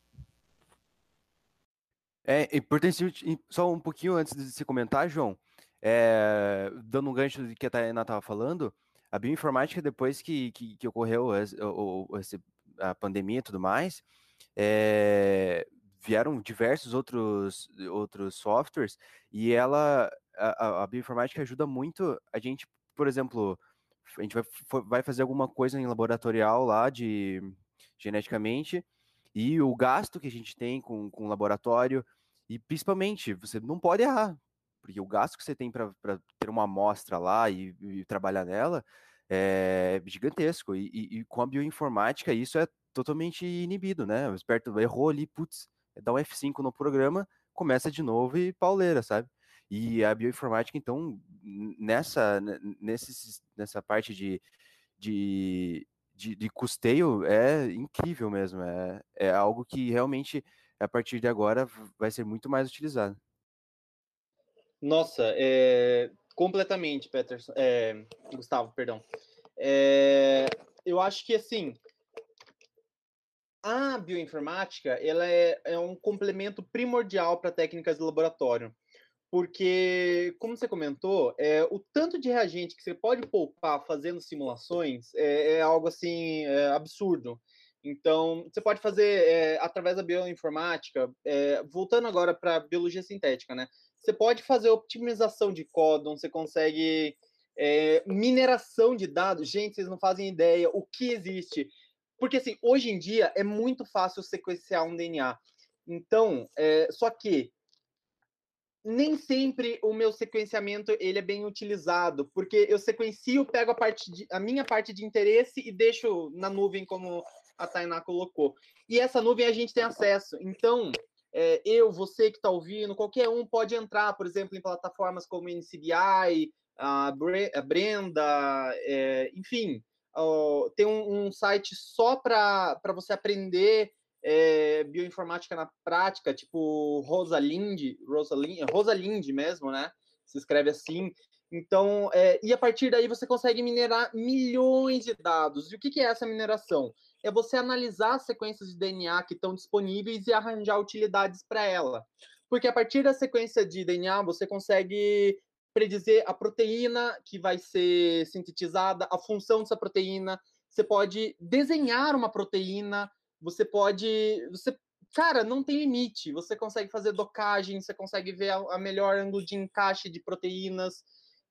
É importante, só um pouquinho antes de você comentar, João, é, dando um gancho do que a Tainá estava falando, a bioinformática, depois que, que, que ocorreu a, a pandemia e tudo mais, é, vieram diversos outros, outros softwares e ela, a, a, bioinformática ajuda muito a gente, por exemplo, a gente vai, vai fazer alguma coisa em laboratorial lá de geneticamente e o gasto que a gente tem com, com o laboratório e principalmente você não pode errar. porque o gasto que você tem para ter uma amostra lá e, e, trabalhar nela é gigantesco. E, e, e, com a bioinformática isso é totalmente inibido, né? O esperto errou ali, putz, dá um F5 no programa, começa de novo e pauleira, sabe? E a bioinformática, então, nessa, nesse, nessa parte de, de, de, de custeio é incrível mesmo. É, é algo que realmente, a partir de agora, vai ser muito mais utilizado. Nossa, é, completamente, Peterson, é, Gustavo, perdão. É, eu acho que assim a bioinformática ela é, é um complemento primordial para técnicas de laboratório porque, como você comentou, é, o tanto de reagente que você pode poupar fazendo simulações é, é algo assim é, absurdo. Então, você pode fazer é, através da bioinformática, é, voltando agora para biologia sintética, né? Você pode fazer optimização de códon, você consegue é, mineração de dados. Gente, vocês não fazem ideia o que existe. Porque, assim, hoje em dia é muito fácil sequenciar um DNA. Então, só que nem sempre o meu sequenciamento ele é bem utilizado, porque eu sequencio, pego a, parte de, a minha parte de interesse e deixo na nuvem como a Tainá colocou. E essa nuvem a gente tem acesso. Então, é, eu, você que está ouvindo, qualquer um pode entrar, por exemplo, em plataformas como NCBI, a, Brenda, é, enfim, tem um, um, site só para você aprender é, bioinformática na prática, tipo Rosalind, Rosalind, Rosalind mesmo, né? Se escreve assim. Então, é, e a partir daí você consegue minerar milhões de dados. E o que, que é essa mineração? É você analisar as sequências de DNA que estão disponíveis e arranjar utilidades para ela. Porque a partir da sequência de DNA, você consegue predizer a proteína que vai ser sintetizada, a função dessa proteína. Você pode desenhar uma proteína, você pode. Você, cara, não tem limite. Você consegue fazer docagem, você consegue ver a, a melhor ângulo de encaixe de proteínas.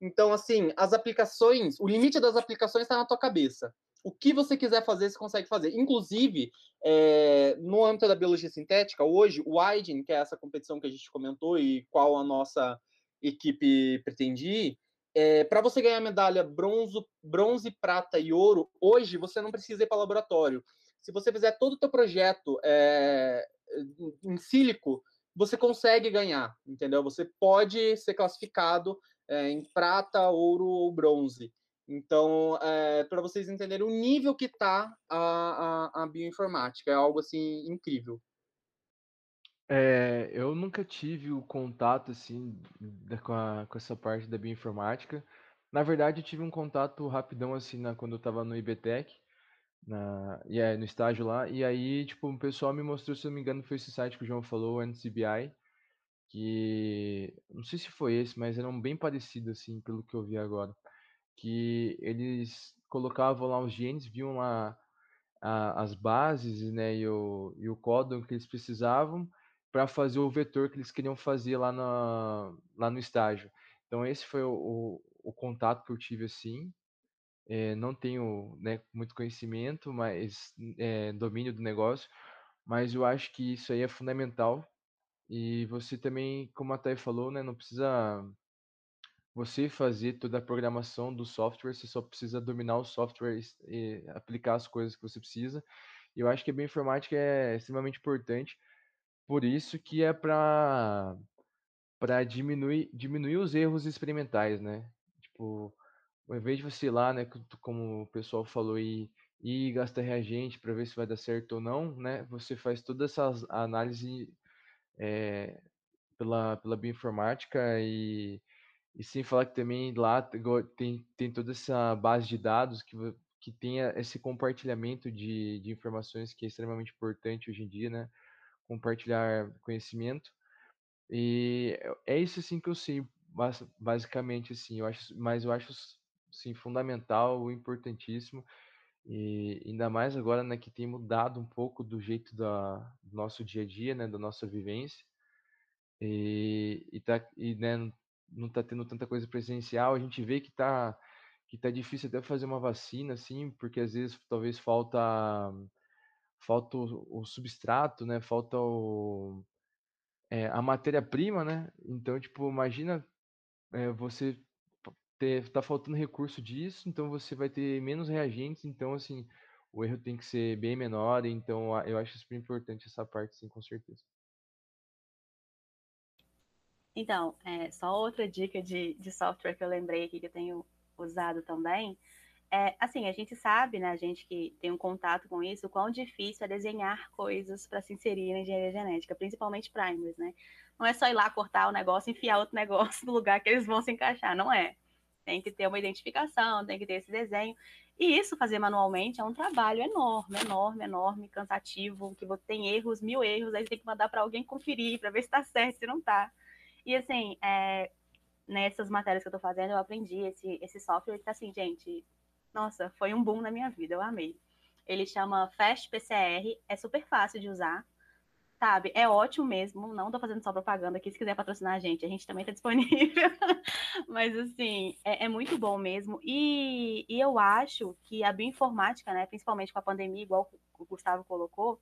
Então, assim, as aplicações, o limite das aplicações está na tua cabeça. O que você quiser fazer, você consegue fazer. Inclusive, é, no âmbito da biologia sintética, hoje, o IDEN, que é essa competição que a gente comentou e qual a nossa equipe pretende ir, é, para você ganhar medalha bronze, bronze, prata e ouro, hoje você não precisa ir para laboratório se você fizer todo o teu projeto é, em sílico, você consegue ganhar, entendeu? Você pode ser classificado é, em prata, ouro ou bronze. Então, é, para vocês entenderem o nível que está a, a, a, bioinformática, é algo assim incrível. É, eu nunca tive o contato assim com, a, com essa parte da bioinformática. Na verdade, eu tive um contato rapidão assim na, quando eu estava no IBTEC na, e é, no estágio lá. E aí, tipo, o pessoal me mostrou, se eu não me engano, foi esse site que o João falou, o NCBI, que não sei se foi esse, mas eram bem parecidos, assim, pelo que eu vi agora. Que eles colocavam lá os genes, viam lá a, as bases, né, e o, e o código que eles precisavam para fazer o vetor que eles queriam fazer lá, na, lá no estágio. Então, esse foi o, o, o contato que eu tive, assim, é, não tenho né, muito conhecimento, mas é, domínio do negócio, mas eu acho que isso aí é fundamental. E você também, como a Thay falou, né, não precisa você fazer toda a programação do software, você só precisa dominar o software e aplicar as coisas que você precisa. E eu acho que a bioinformática é extremamente importante, por isso que é para para diminuir diminuir os erros experimentais, né? Tipo, ao invés de você ir lá, né, como o pessoal falou, e, e gastar reagente para ver se vai dar certo ou não, né, você faz toda essa análise é, pela, pela bioinformática e, e sem falar que também lá tem, tem toda essa base de dados que, que tenha esse compartilhamento de, de informações que é extremamente importante hoje em dia, né, compartilhar conhecimento. E é isso assim que eu sei, basicamente assim, eu acho, mas eu acho sim, fundamental, importantíssimo. E ainda mais agora, né, que tem mudado um pouco do jeito da, do nosso dia a dia, né, da nossa vivência. E, e, tá, e né, não está tendo tanta coisa presencial. A gente vê que tá, que tá difícil até fazer uma vacina, assim, porque às vezes talvez falta falta o, o substrato, né, falta o, é, a matéria-prima, né? Então, tipo, imagina é, você ter, tá faltando recurso disso, então você vai ter menos reagentes, então assim, o erro tem que ser bem menor, então eu acho super importante essa parte, sim, com certeza. Então, é, só outra dica de, de software que eu lembrei aqui que eu tenho usado também. É, assim, a gente sabe, né, a gente que tem um contato com isso, o quão difícil é desenhar coisas para se inserir na engenharia genética, principalmente primers, né? Não é só ir lá cortar o negócio enfiar outro negócio no lugar que eles vão se encaixar, não é. Tem que ter uma identificação, tem que ter esse desenho. E isso fazer manualmente é um trabalho enorme, enorme, enorme, cansativo, que tem erros, mil erros, aí você tem que mandar para alguém conferir para ver se está certo, se não está. E assim, é, nessas matérias que eu estou fazendo, eu aprendi esse, esse software que tá assim, gente, nossa, foi um boom na minha vida, eu amei. Ele chama Fast PCR, é super fácil de usar, sabe? É ótimo mesmo, não tô fazendo só propaganda aqui, se quiser patrocinar a gente, a gente também tá disponível. Mas, assim, é, é, muito bom mesmo. E, e eu acho que a bioinformática, né, principalmente com a pandemia, igual o Gustavo colocou,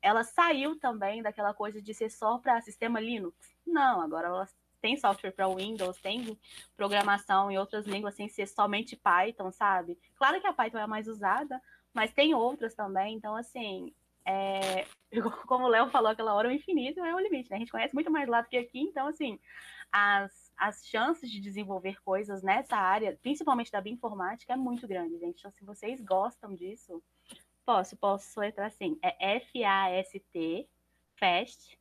ela saiu também daquela coisa de ser só para sistema Linux. Não, agora ela tem software para Windows, tem programação em outras línguas sem ser somente Python, sabe? Claro que a Python é a mais usada, mas tem outras também. Então, assim, é, como o Léo falou aquela hora, o infinito é o limite, né? A gente conhece muito mais lá do que aqui, então, assim, as, as chances de desenvolver coisas nessa área, principalmente da bioinformática, é muito grande, gente. Então, se vocês gostam disso, Posso, posso soletrar assim. É F-A-S-T, FAST,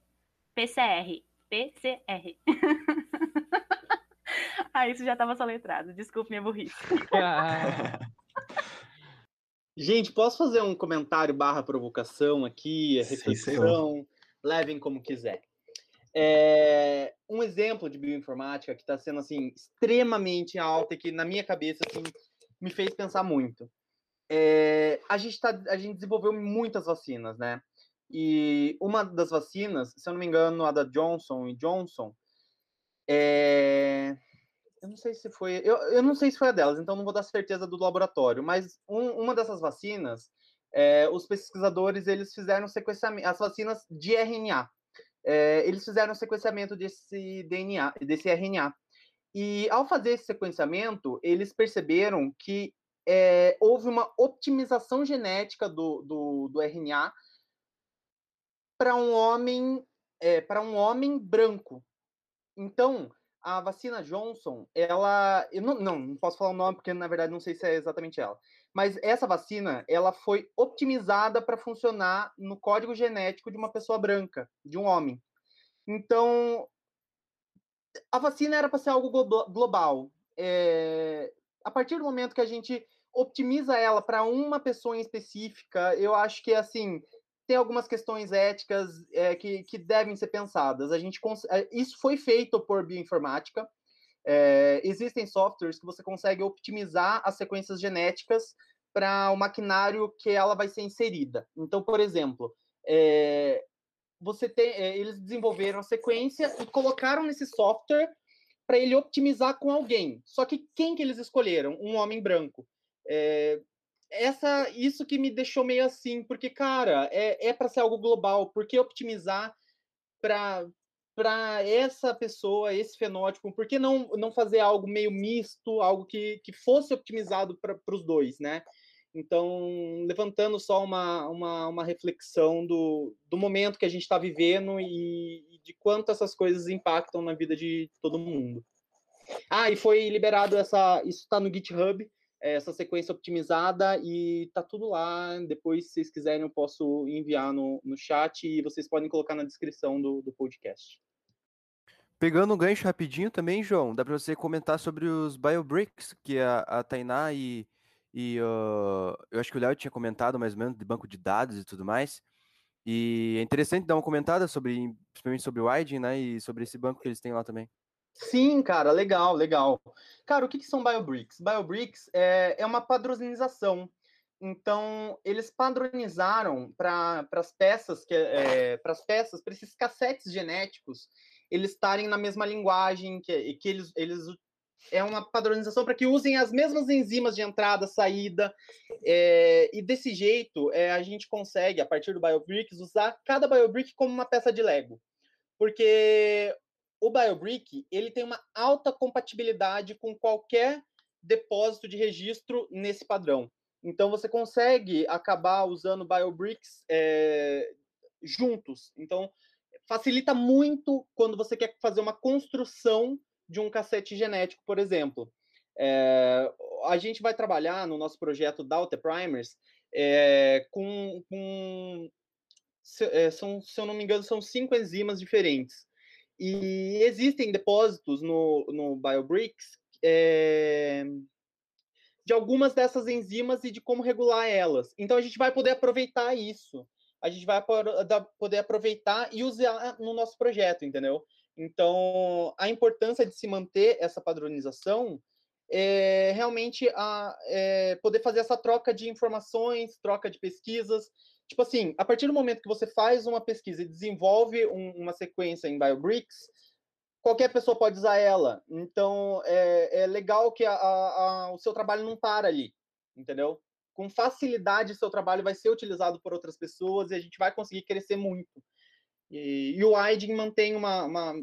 PCR, PCR. ah, isso já estava soletrado. Desculpe minha burrice. Gente, posso fazer um comentário barra provocação aqui, reflexão? Sim, levem como quiser. É, um exemplo de bioinformática que está sendo assim extremamente alto e que na minha cabeça assim me fez pensar muito é, a, gente tá, a gente desenvolveu muitas vacinas, né? E uma das vacinas, se eu não me engano, a da Johnson Johnson, é, eu não sei se foi, eu, eu não sei se foi a delas, então não vou dar certeza do laboratório, mas um, uma dessas vacinas, é, os pesquisadores eles fizeram sequenciamento, as vacinas de RNA, é, eles fizeram sequenciamento desse DNA, desse RNA. E ao fazer esse sequenciamento, eles perceberam que é, houve uma optimização genética do, do, do RNA para um homem é, para um homem branco. Então, a vacina Johnson, ela, eu não, não, não posso falar o nome porque na verdade não sei se é exatamente ela, mas essa vacina, ela foi optimizada para funcionar no código genético de uma pessoa branca, de um homem. Então, a vacina era para ser algo global. É, a partir do momento que a gente optimiza ela para uma pessoa em específica, eu acho que assim tem algumas questões éticas é, que, que devem ser pensadas. A gente eh, isso foi feito por bioinformática. É, existem softwares que você consegue optimizar as sequências genéticas para o maquinário que ela vai ser inserida. Então, por exemplo, é, você tem, eles desenvolveram a sequência e colocaram nesse software para ele optimizar com alguém. Só que quem que eles escolheram? Um homem branco. É, essa, isso que me deixou meio assim, porque, cara, é, é para ser algo global, por que optimizar para para essa pessoa, esse fenótipo, por que não, não fazer algo meio misto, algo que, que fosse optimizado para os dois, né? Então, levantando só uma, uma, uma reflexão do, do momento que a gente está vivendo e, e, de quanto essas coisas impactam na vida de todo mundo. Ah, e foi liberado essa. Isso está no GitHub, essa sequência optimizada, e tá tudo lá. Depois, se vocês quiserem, eu posso enviar no, no chat e vocês podem colocar na descrição do, do podcast. Pegando um gancho rapidinho também, João, dá para você comentar sobre os BioBricks, que a, a Tainá e e uh, eu acho que o Léo tinha comentado mais ou menos de banco de dados e tudo mais. E é interessante dar uma comentada sobre, principalmente sobre o Widen, né? E sobre esse banco que eles têm lá também. Sim, cara, legal, legal. Cara, o que, que são BioBricks? BioBricks é, é uma padronização. Então, eles padronizaram para as peças, que é, para as peças, para esses cassetes genéticos, eles estarem na mesma linguagem, que, que eles, eles é uma padronização para que usem as mesmas enzimas de entrada, saída, é, e desse jeito é, a gente consegue, a partir do BioBricks, usar cada BioBrick como uma peça de Lego. Porque o BioBrick ele tem uma alta compatibilidade com qualquer depósito de registro nesse padrão. Então você consegue acabar usando BioBricks é, juntos. Então facilita muito quando você quer fazer uma construção de um cassete genético, por exemplo. É, a gente vai trabalhar no nosso projeto Daughter Primers é, com, com se, são, se eu não me engano, são cinco enzimas diferentes. E existem depósitos no, no BioBricks é, de algumas dessas enzimas e de como regular elas. Então a gente vai poder aproveitar isso. A gente vai poder aproveitar e usar no nosso projeto, entendeu? Então, a importância de se manter essa padronização é realmente a, é, poder fazer essa troca de informações, troca de pesquisas. Tipo assim, a partir do momento que você faz uma pesquisa e desenvolve um, uma sequência em BioBricks, qualquer pessoa pode usar ela. Então, é, é legal que a, a, o seu trabalho não para ali, entendeu? Com facilidade, seu trabalho vai ser utilizado por outras pessoas e a gente vai conseguir crescer muito. E, e o IDIN mantém uma, uma,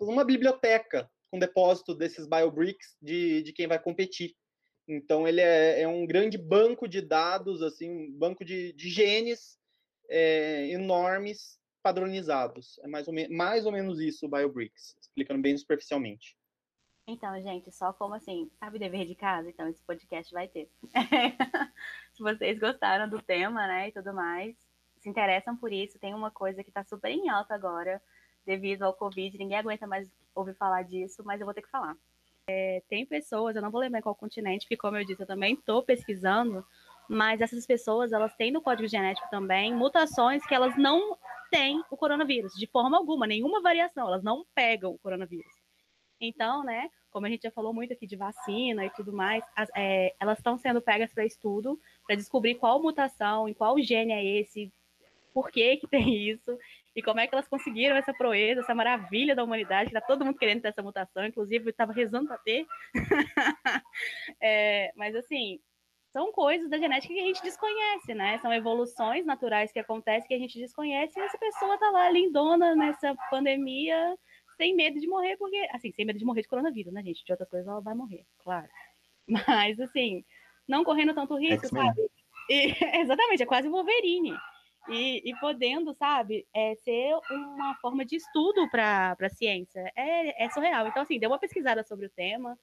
uma biblioteca com depósito desses biobricks de, de quem vai competir. Então, ele é, é um grande banco de dados, assim, um banco de, de genes é, enormes padronizados. É mais ou, mais ou menos isso o BioBricks, explicando bem superficialmente. Então, gente, só como assim, sabe dever de casa? Então, esse podcast vai ter. Se vocês gostaram do tema, né, e tudo mais, se interessam por isso, tem uma coisa que está super em alta agora, devido ao Covid, ninguém aguenta mais ouvir falar disso, mas eu vou ter que falar. É, tem pessoas, eu não vou lembrar qual continente, porque como eu disse, eu também estou pesquisando, mas essas pessoas, elas têm no código genético também mutações que elas não têm o coronavírus, de forma alguma, nenhuma variação, elas não pegam o coronavírus. Então, né, como a gente já falou muito aqui de vacina e tudo mais, as, é, elas estão sendo pegas para estudo, para descobrir qual mutação, em qual gene é esse, por que que tem isso, e como é que elas conseguiram essa proeza, essa maravilha da humanidade, que tá todo mundo querendo ter essa mutação, inclusive eu estava rezando para ter. é, mas assim, são coisas da genética que a gente desconhece, né? São evoluções naturais que acontecem que a gente desconhece e essa pessoa tá lá lindona nessa pandemia sem medo de morrer, porque, assim, sem medo de morrer de coronavírus, né, gente? De outras coisas ela vai morrer, claro. Mas, assim, não correndo tanto risco, sabe? E, exatamente, é quase Wolverine e, e podendo, sabe, é, ser uma forma de estudo para a ciência. É, é surreal. Então, assim, deu uma pesquisada sobre o tema.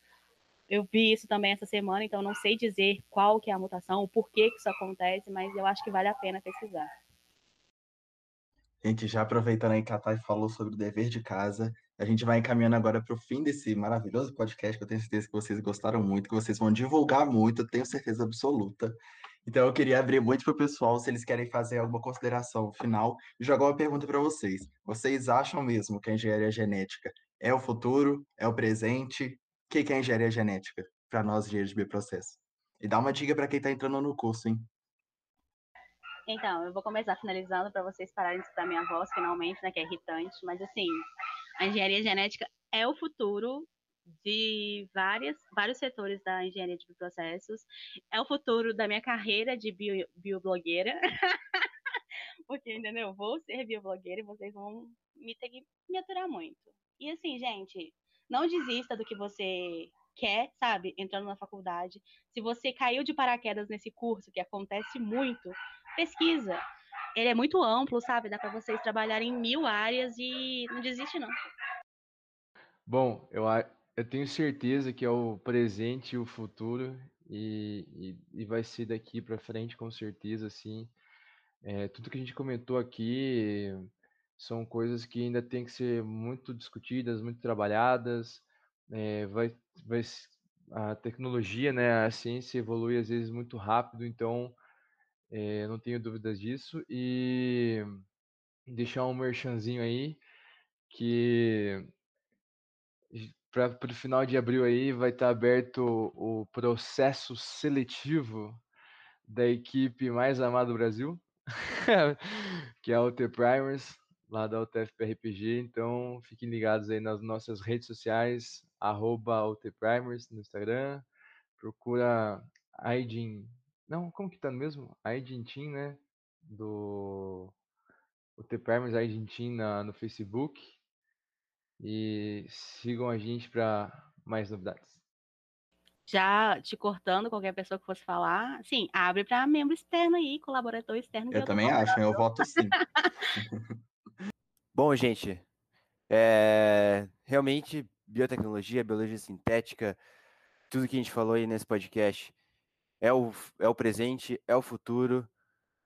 Eu vi isso também essa semana, então não sei dizer qual que é a mutação, o porquê que isso acontece, mas eu acho que vale a pena pesquisar. Gente, já aproveitando aí que a Thay falou sobre o dever de casa, a gente vai encaminhando agora para o fim desse maravilhoso podcast, que eu tenho certeza que vocês gostaram muito, que vocês vão divulgar muito, eu tenho certeza absoluta. Então eu queria abrir muito para o pessoal se eles querem fazer alguma consideração final e jogar uma pergunta para vocês. Vocês acham mesmo que a engenharia genética é o futuro, é o presente? O que é engenharia genética para nós, engenheiros de bioprocesso? E dá uma dica para quem está entrando no curso, hein? Então, eu vou começar finalizando para vocês pararem de escutar minha voz, finalmente, né, que é irritante. Mas, assim, a engenharia genética é o futuro de várias, vários setores da engenharia de bioprocessos. É o futuro da minha carreira de bio, bioblogueira. Porque, entendeu? Vou ser bioblogueira e vocês vão me ter que me aturar muito. E assim, gente, não desista do que você quer, sabe? Entrando na faculdade. Se você caiu de paraquedas nesse curso, que acontece muito, pesquisa. Ele é muito amplo, sabe? Dá para vocês trabalharem em mil áreas e não desiste, não. Bom, eu, eu tenho certeza que é o presente e o futuro e, e, e vai ser daqui para frente com certeza, assim. É, tudo que a gente comentou aqui são coisas que ainda tem que ser muito discutidas, muito trabalhadas. É, vai, vai, a tecnologia, né, a ciência evolui às vezes muito rápido, então é, não tenho dúvidas disso. E deixar um merchanzinho aí que para o final de abril aí vai estar tá aberto o, processo seletivo da equipe mais amada do Brasil, que é a UT Primers, lá da UTFPRPG. Então, fiquem ligados aí nas nossas redes sociais, arroba UTPrimers no Instagram. Procura Aidin. Não, como que tá mesmo? Aidin Team, né? Do UT Primers Aidin Team na, no Facebook. E sigam a gente para mais novidades. Já te cortando, qualquer pessoa que fosse falar, sim, abre para membro externo aí, colaborador externo. Eu também acho, eu voto sim. Bom, gente, é, realmente biotecnologia, biologia sintética, tudo que a gente falou aí nesse podcast é o, é o presente, é o futuro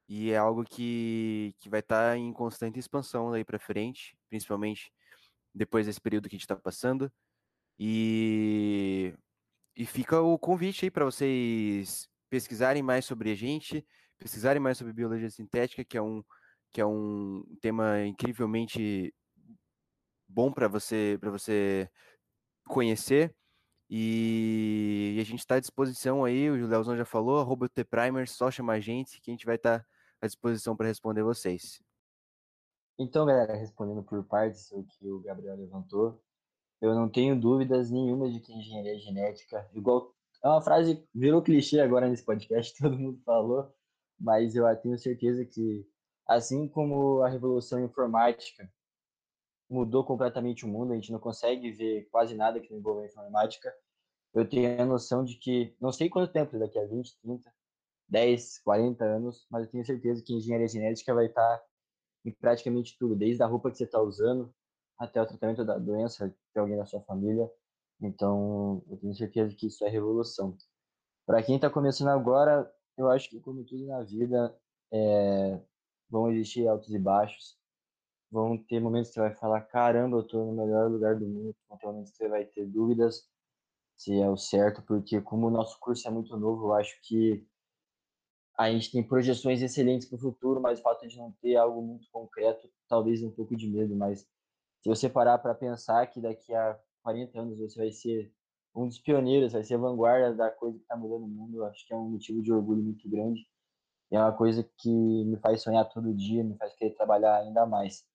e é algo que, que vai estar tá em constante expansão daí para frente, principalmente depois desse período que a gente está passando. E, e fica o convite aí para vocês pesquisarem mais sobre a gente, pesquisarem mais sobre biologia sintética, que é um, que é um tema incrivelmente bom para você, você conhecer. E, a gente está à disposição aí, o Leozão já falou, arroba T-Primer, só chamar a gente que a gente vai estar tá à disposição para responder vocês. Então, galera, respondendo por partes o que o Gabriel levantou, eu não tenho dúvidas nenhuma de que engenharia genética, igual é uma frase virou clichê agora nesse podcast, todo mundo falou, mas eu tenho certeza que assim como a revolução informática mudou completamente o mundo, a gente não consegue ver quase nada que não envolva a informática. Eu tenho a noção de que, não sei quanto tempo, daqui a 20, 30, 10, 40 anos, mas eu tenho certeza que engenharia genética vai estar em praticamente tudo, desde a roupa que você está usando até o tratamento da doença de alguém da sua família. Então, eu tenho certeza que isso é revolução. Para quem está começando agora, eu acho que, como tudo na vida, é, vão existir altos e baixos vão ter momentos que você vai falar, caramba, eu estou no melhor lugar do mundo, vão ter momentos que você vai ter dúvidas se é o certo, porque como o nosso curso é muito novo, eu acho que a gente tem projeções excelentes para o futuro, mas o fato de não ter algo muito concreto, talvez um pouco de medo, mas se você parar para pensar que daqui a 40 anos você vai ser um dos pioneiros, vai ser vanguarda da coisa que está mudando o mundo, acho que é um motivo de orgulho muito grande. É uma coisa que me faz sonhar todo dia, me faz querer trabalhar ainda mais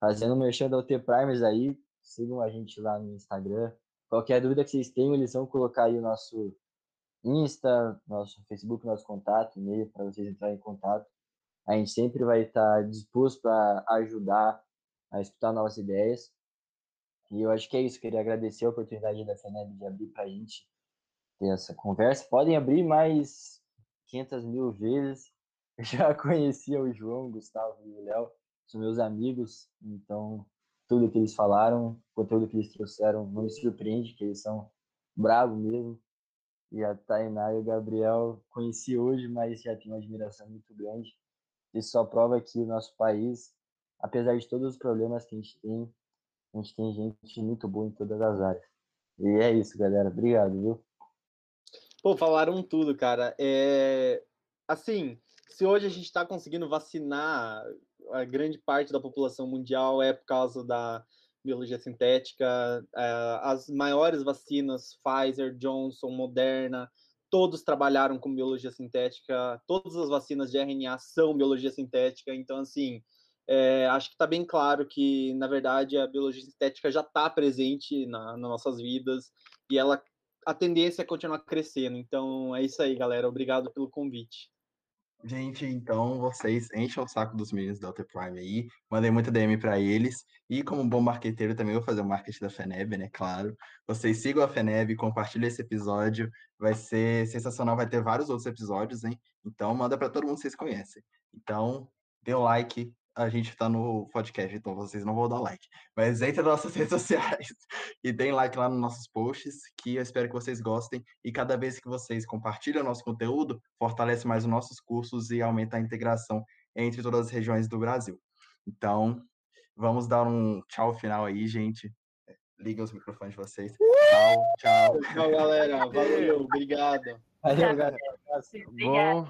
fazendo merchan da UT Primers aí. Sigam a gente lá no Instagram. Qualquer dúvida que vocês tenham, eles vão colocar aí o nosso Insta, nosso Facebook, nosso contato, e-mail para vocês entrarem em contato. A gente sempre vai estar disposto a ajudar, a escutar novas ideias. E eu acho que é isso. Queria agradecer a oportunidade da FENEB de abrir para a gente ter essa conversa. Podem abrir mais 500 mil vezes. Eu já conhecia o João, o Gustavo e o Léo são meus amigos, então tudo que eles falaram, o conteúdo que eles trouxeram não me surpreende, que eles são bravos mesmo. E a Tainá e o Gabriel conheci hoje, mas já tenho uma admiração muito grande. Isso só prova que o nosso país, apesar de todos os problemas que a gente tem, a gente tem gente muito boa em todas as áreas. E é isso, galera. Obrigado, viu? Pô, falaram tudo, cara. É... Assim, se hoje a gente está conseguindo vacinar a grande parte da população mundial é por causa da biologia sintética. É, as maiores vacinas, Pfizer, Johnson, Moderna, todos trabalharam com biologia sintética. Todas as vacinas de RNA são biologia sintética. Então, assim, é, acho que está bem claro que, na verdade, a biologia sintética já está presente na, nas nossas vidas e ela a tendência é continuar crescendo. Então, é isso aí, galera. Obrigado pelo convite. Gente, então vocês enchem o saco dos meninos da Alter Prime aí, mandei muita DM para eles, e como bom marqueteiro também vou fazer o marketing da FENEB, né, claro. Vocês sigam a FENEB, compartilhem esse episódio, vai ser sensacional, vai ter vários outros episódios, hein? Então manda para todo mundo que vocês conhecem. Então, dê um like, a gente tá no podcast, então vocês não vão dar like. Mas entre nas nossas redes sociais e deem like lá nos nossos posts, que eu espero que vocês gostem. E cada vez que vocês compartilham o nosso conteúdo, fortalece mais os nossos cursos e aumenta a integração entre todas as regiões do Brasil. Então, vamos dar um tchau final aí, gente. Liguem os microfones de vocês. Tchau, tchau. Tchau, galera. Valeu, obrigado. Valeu, galera. Bom,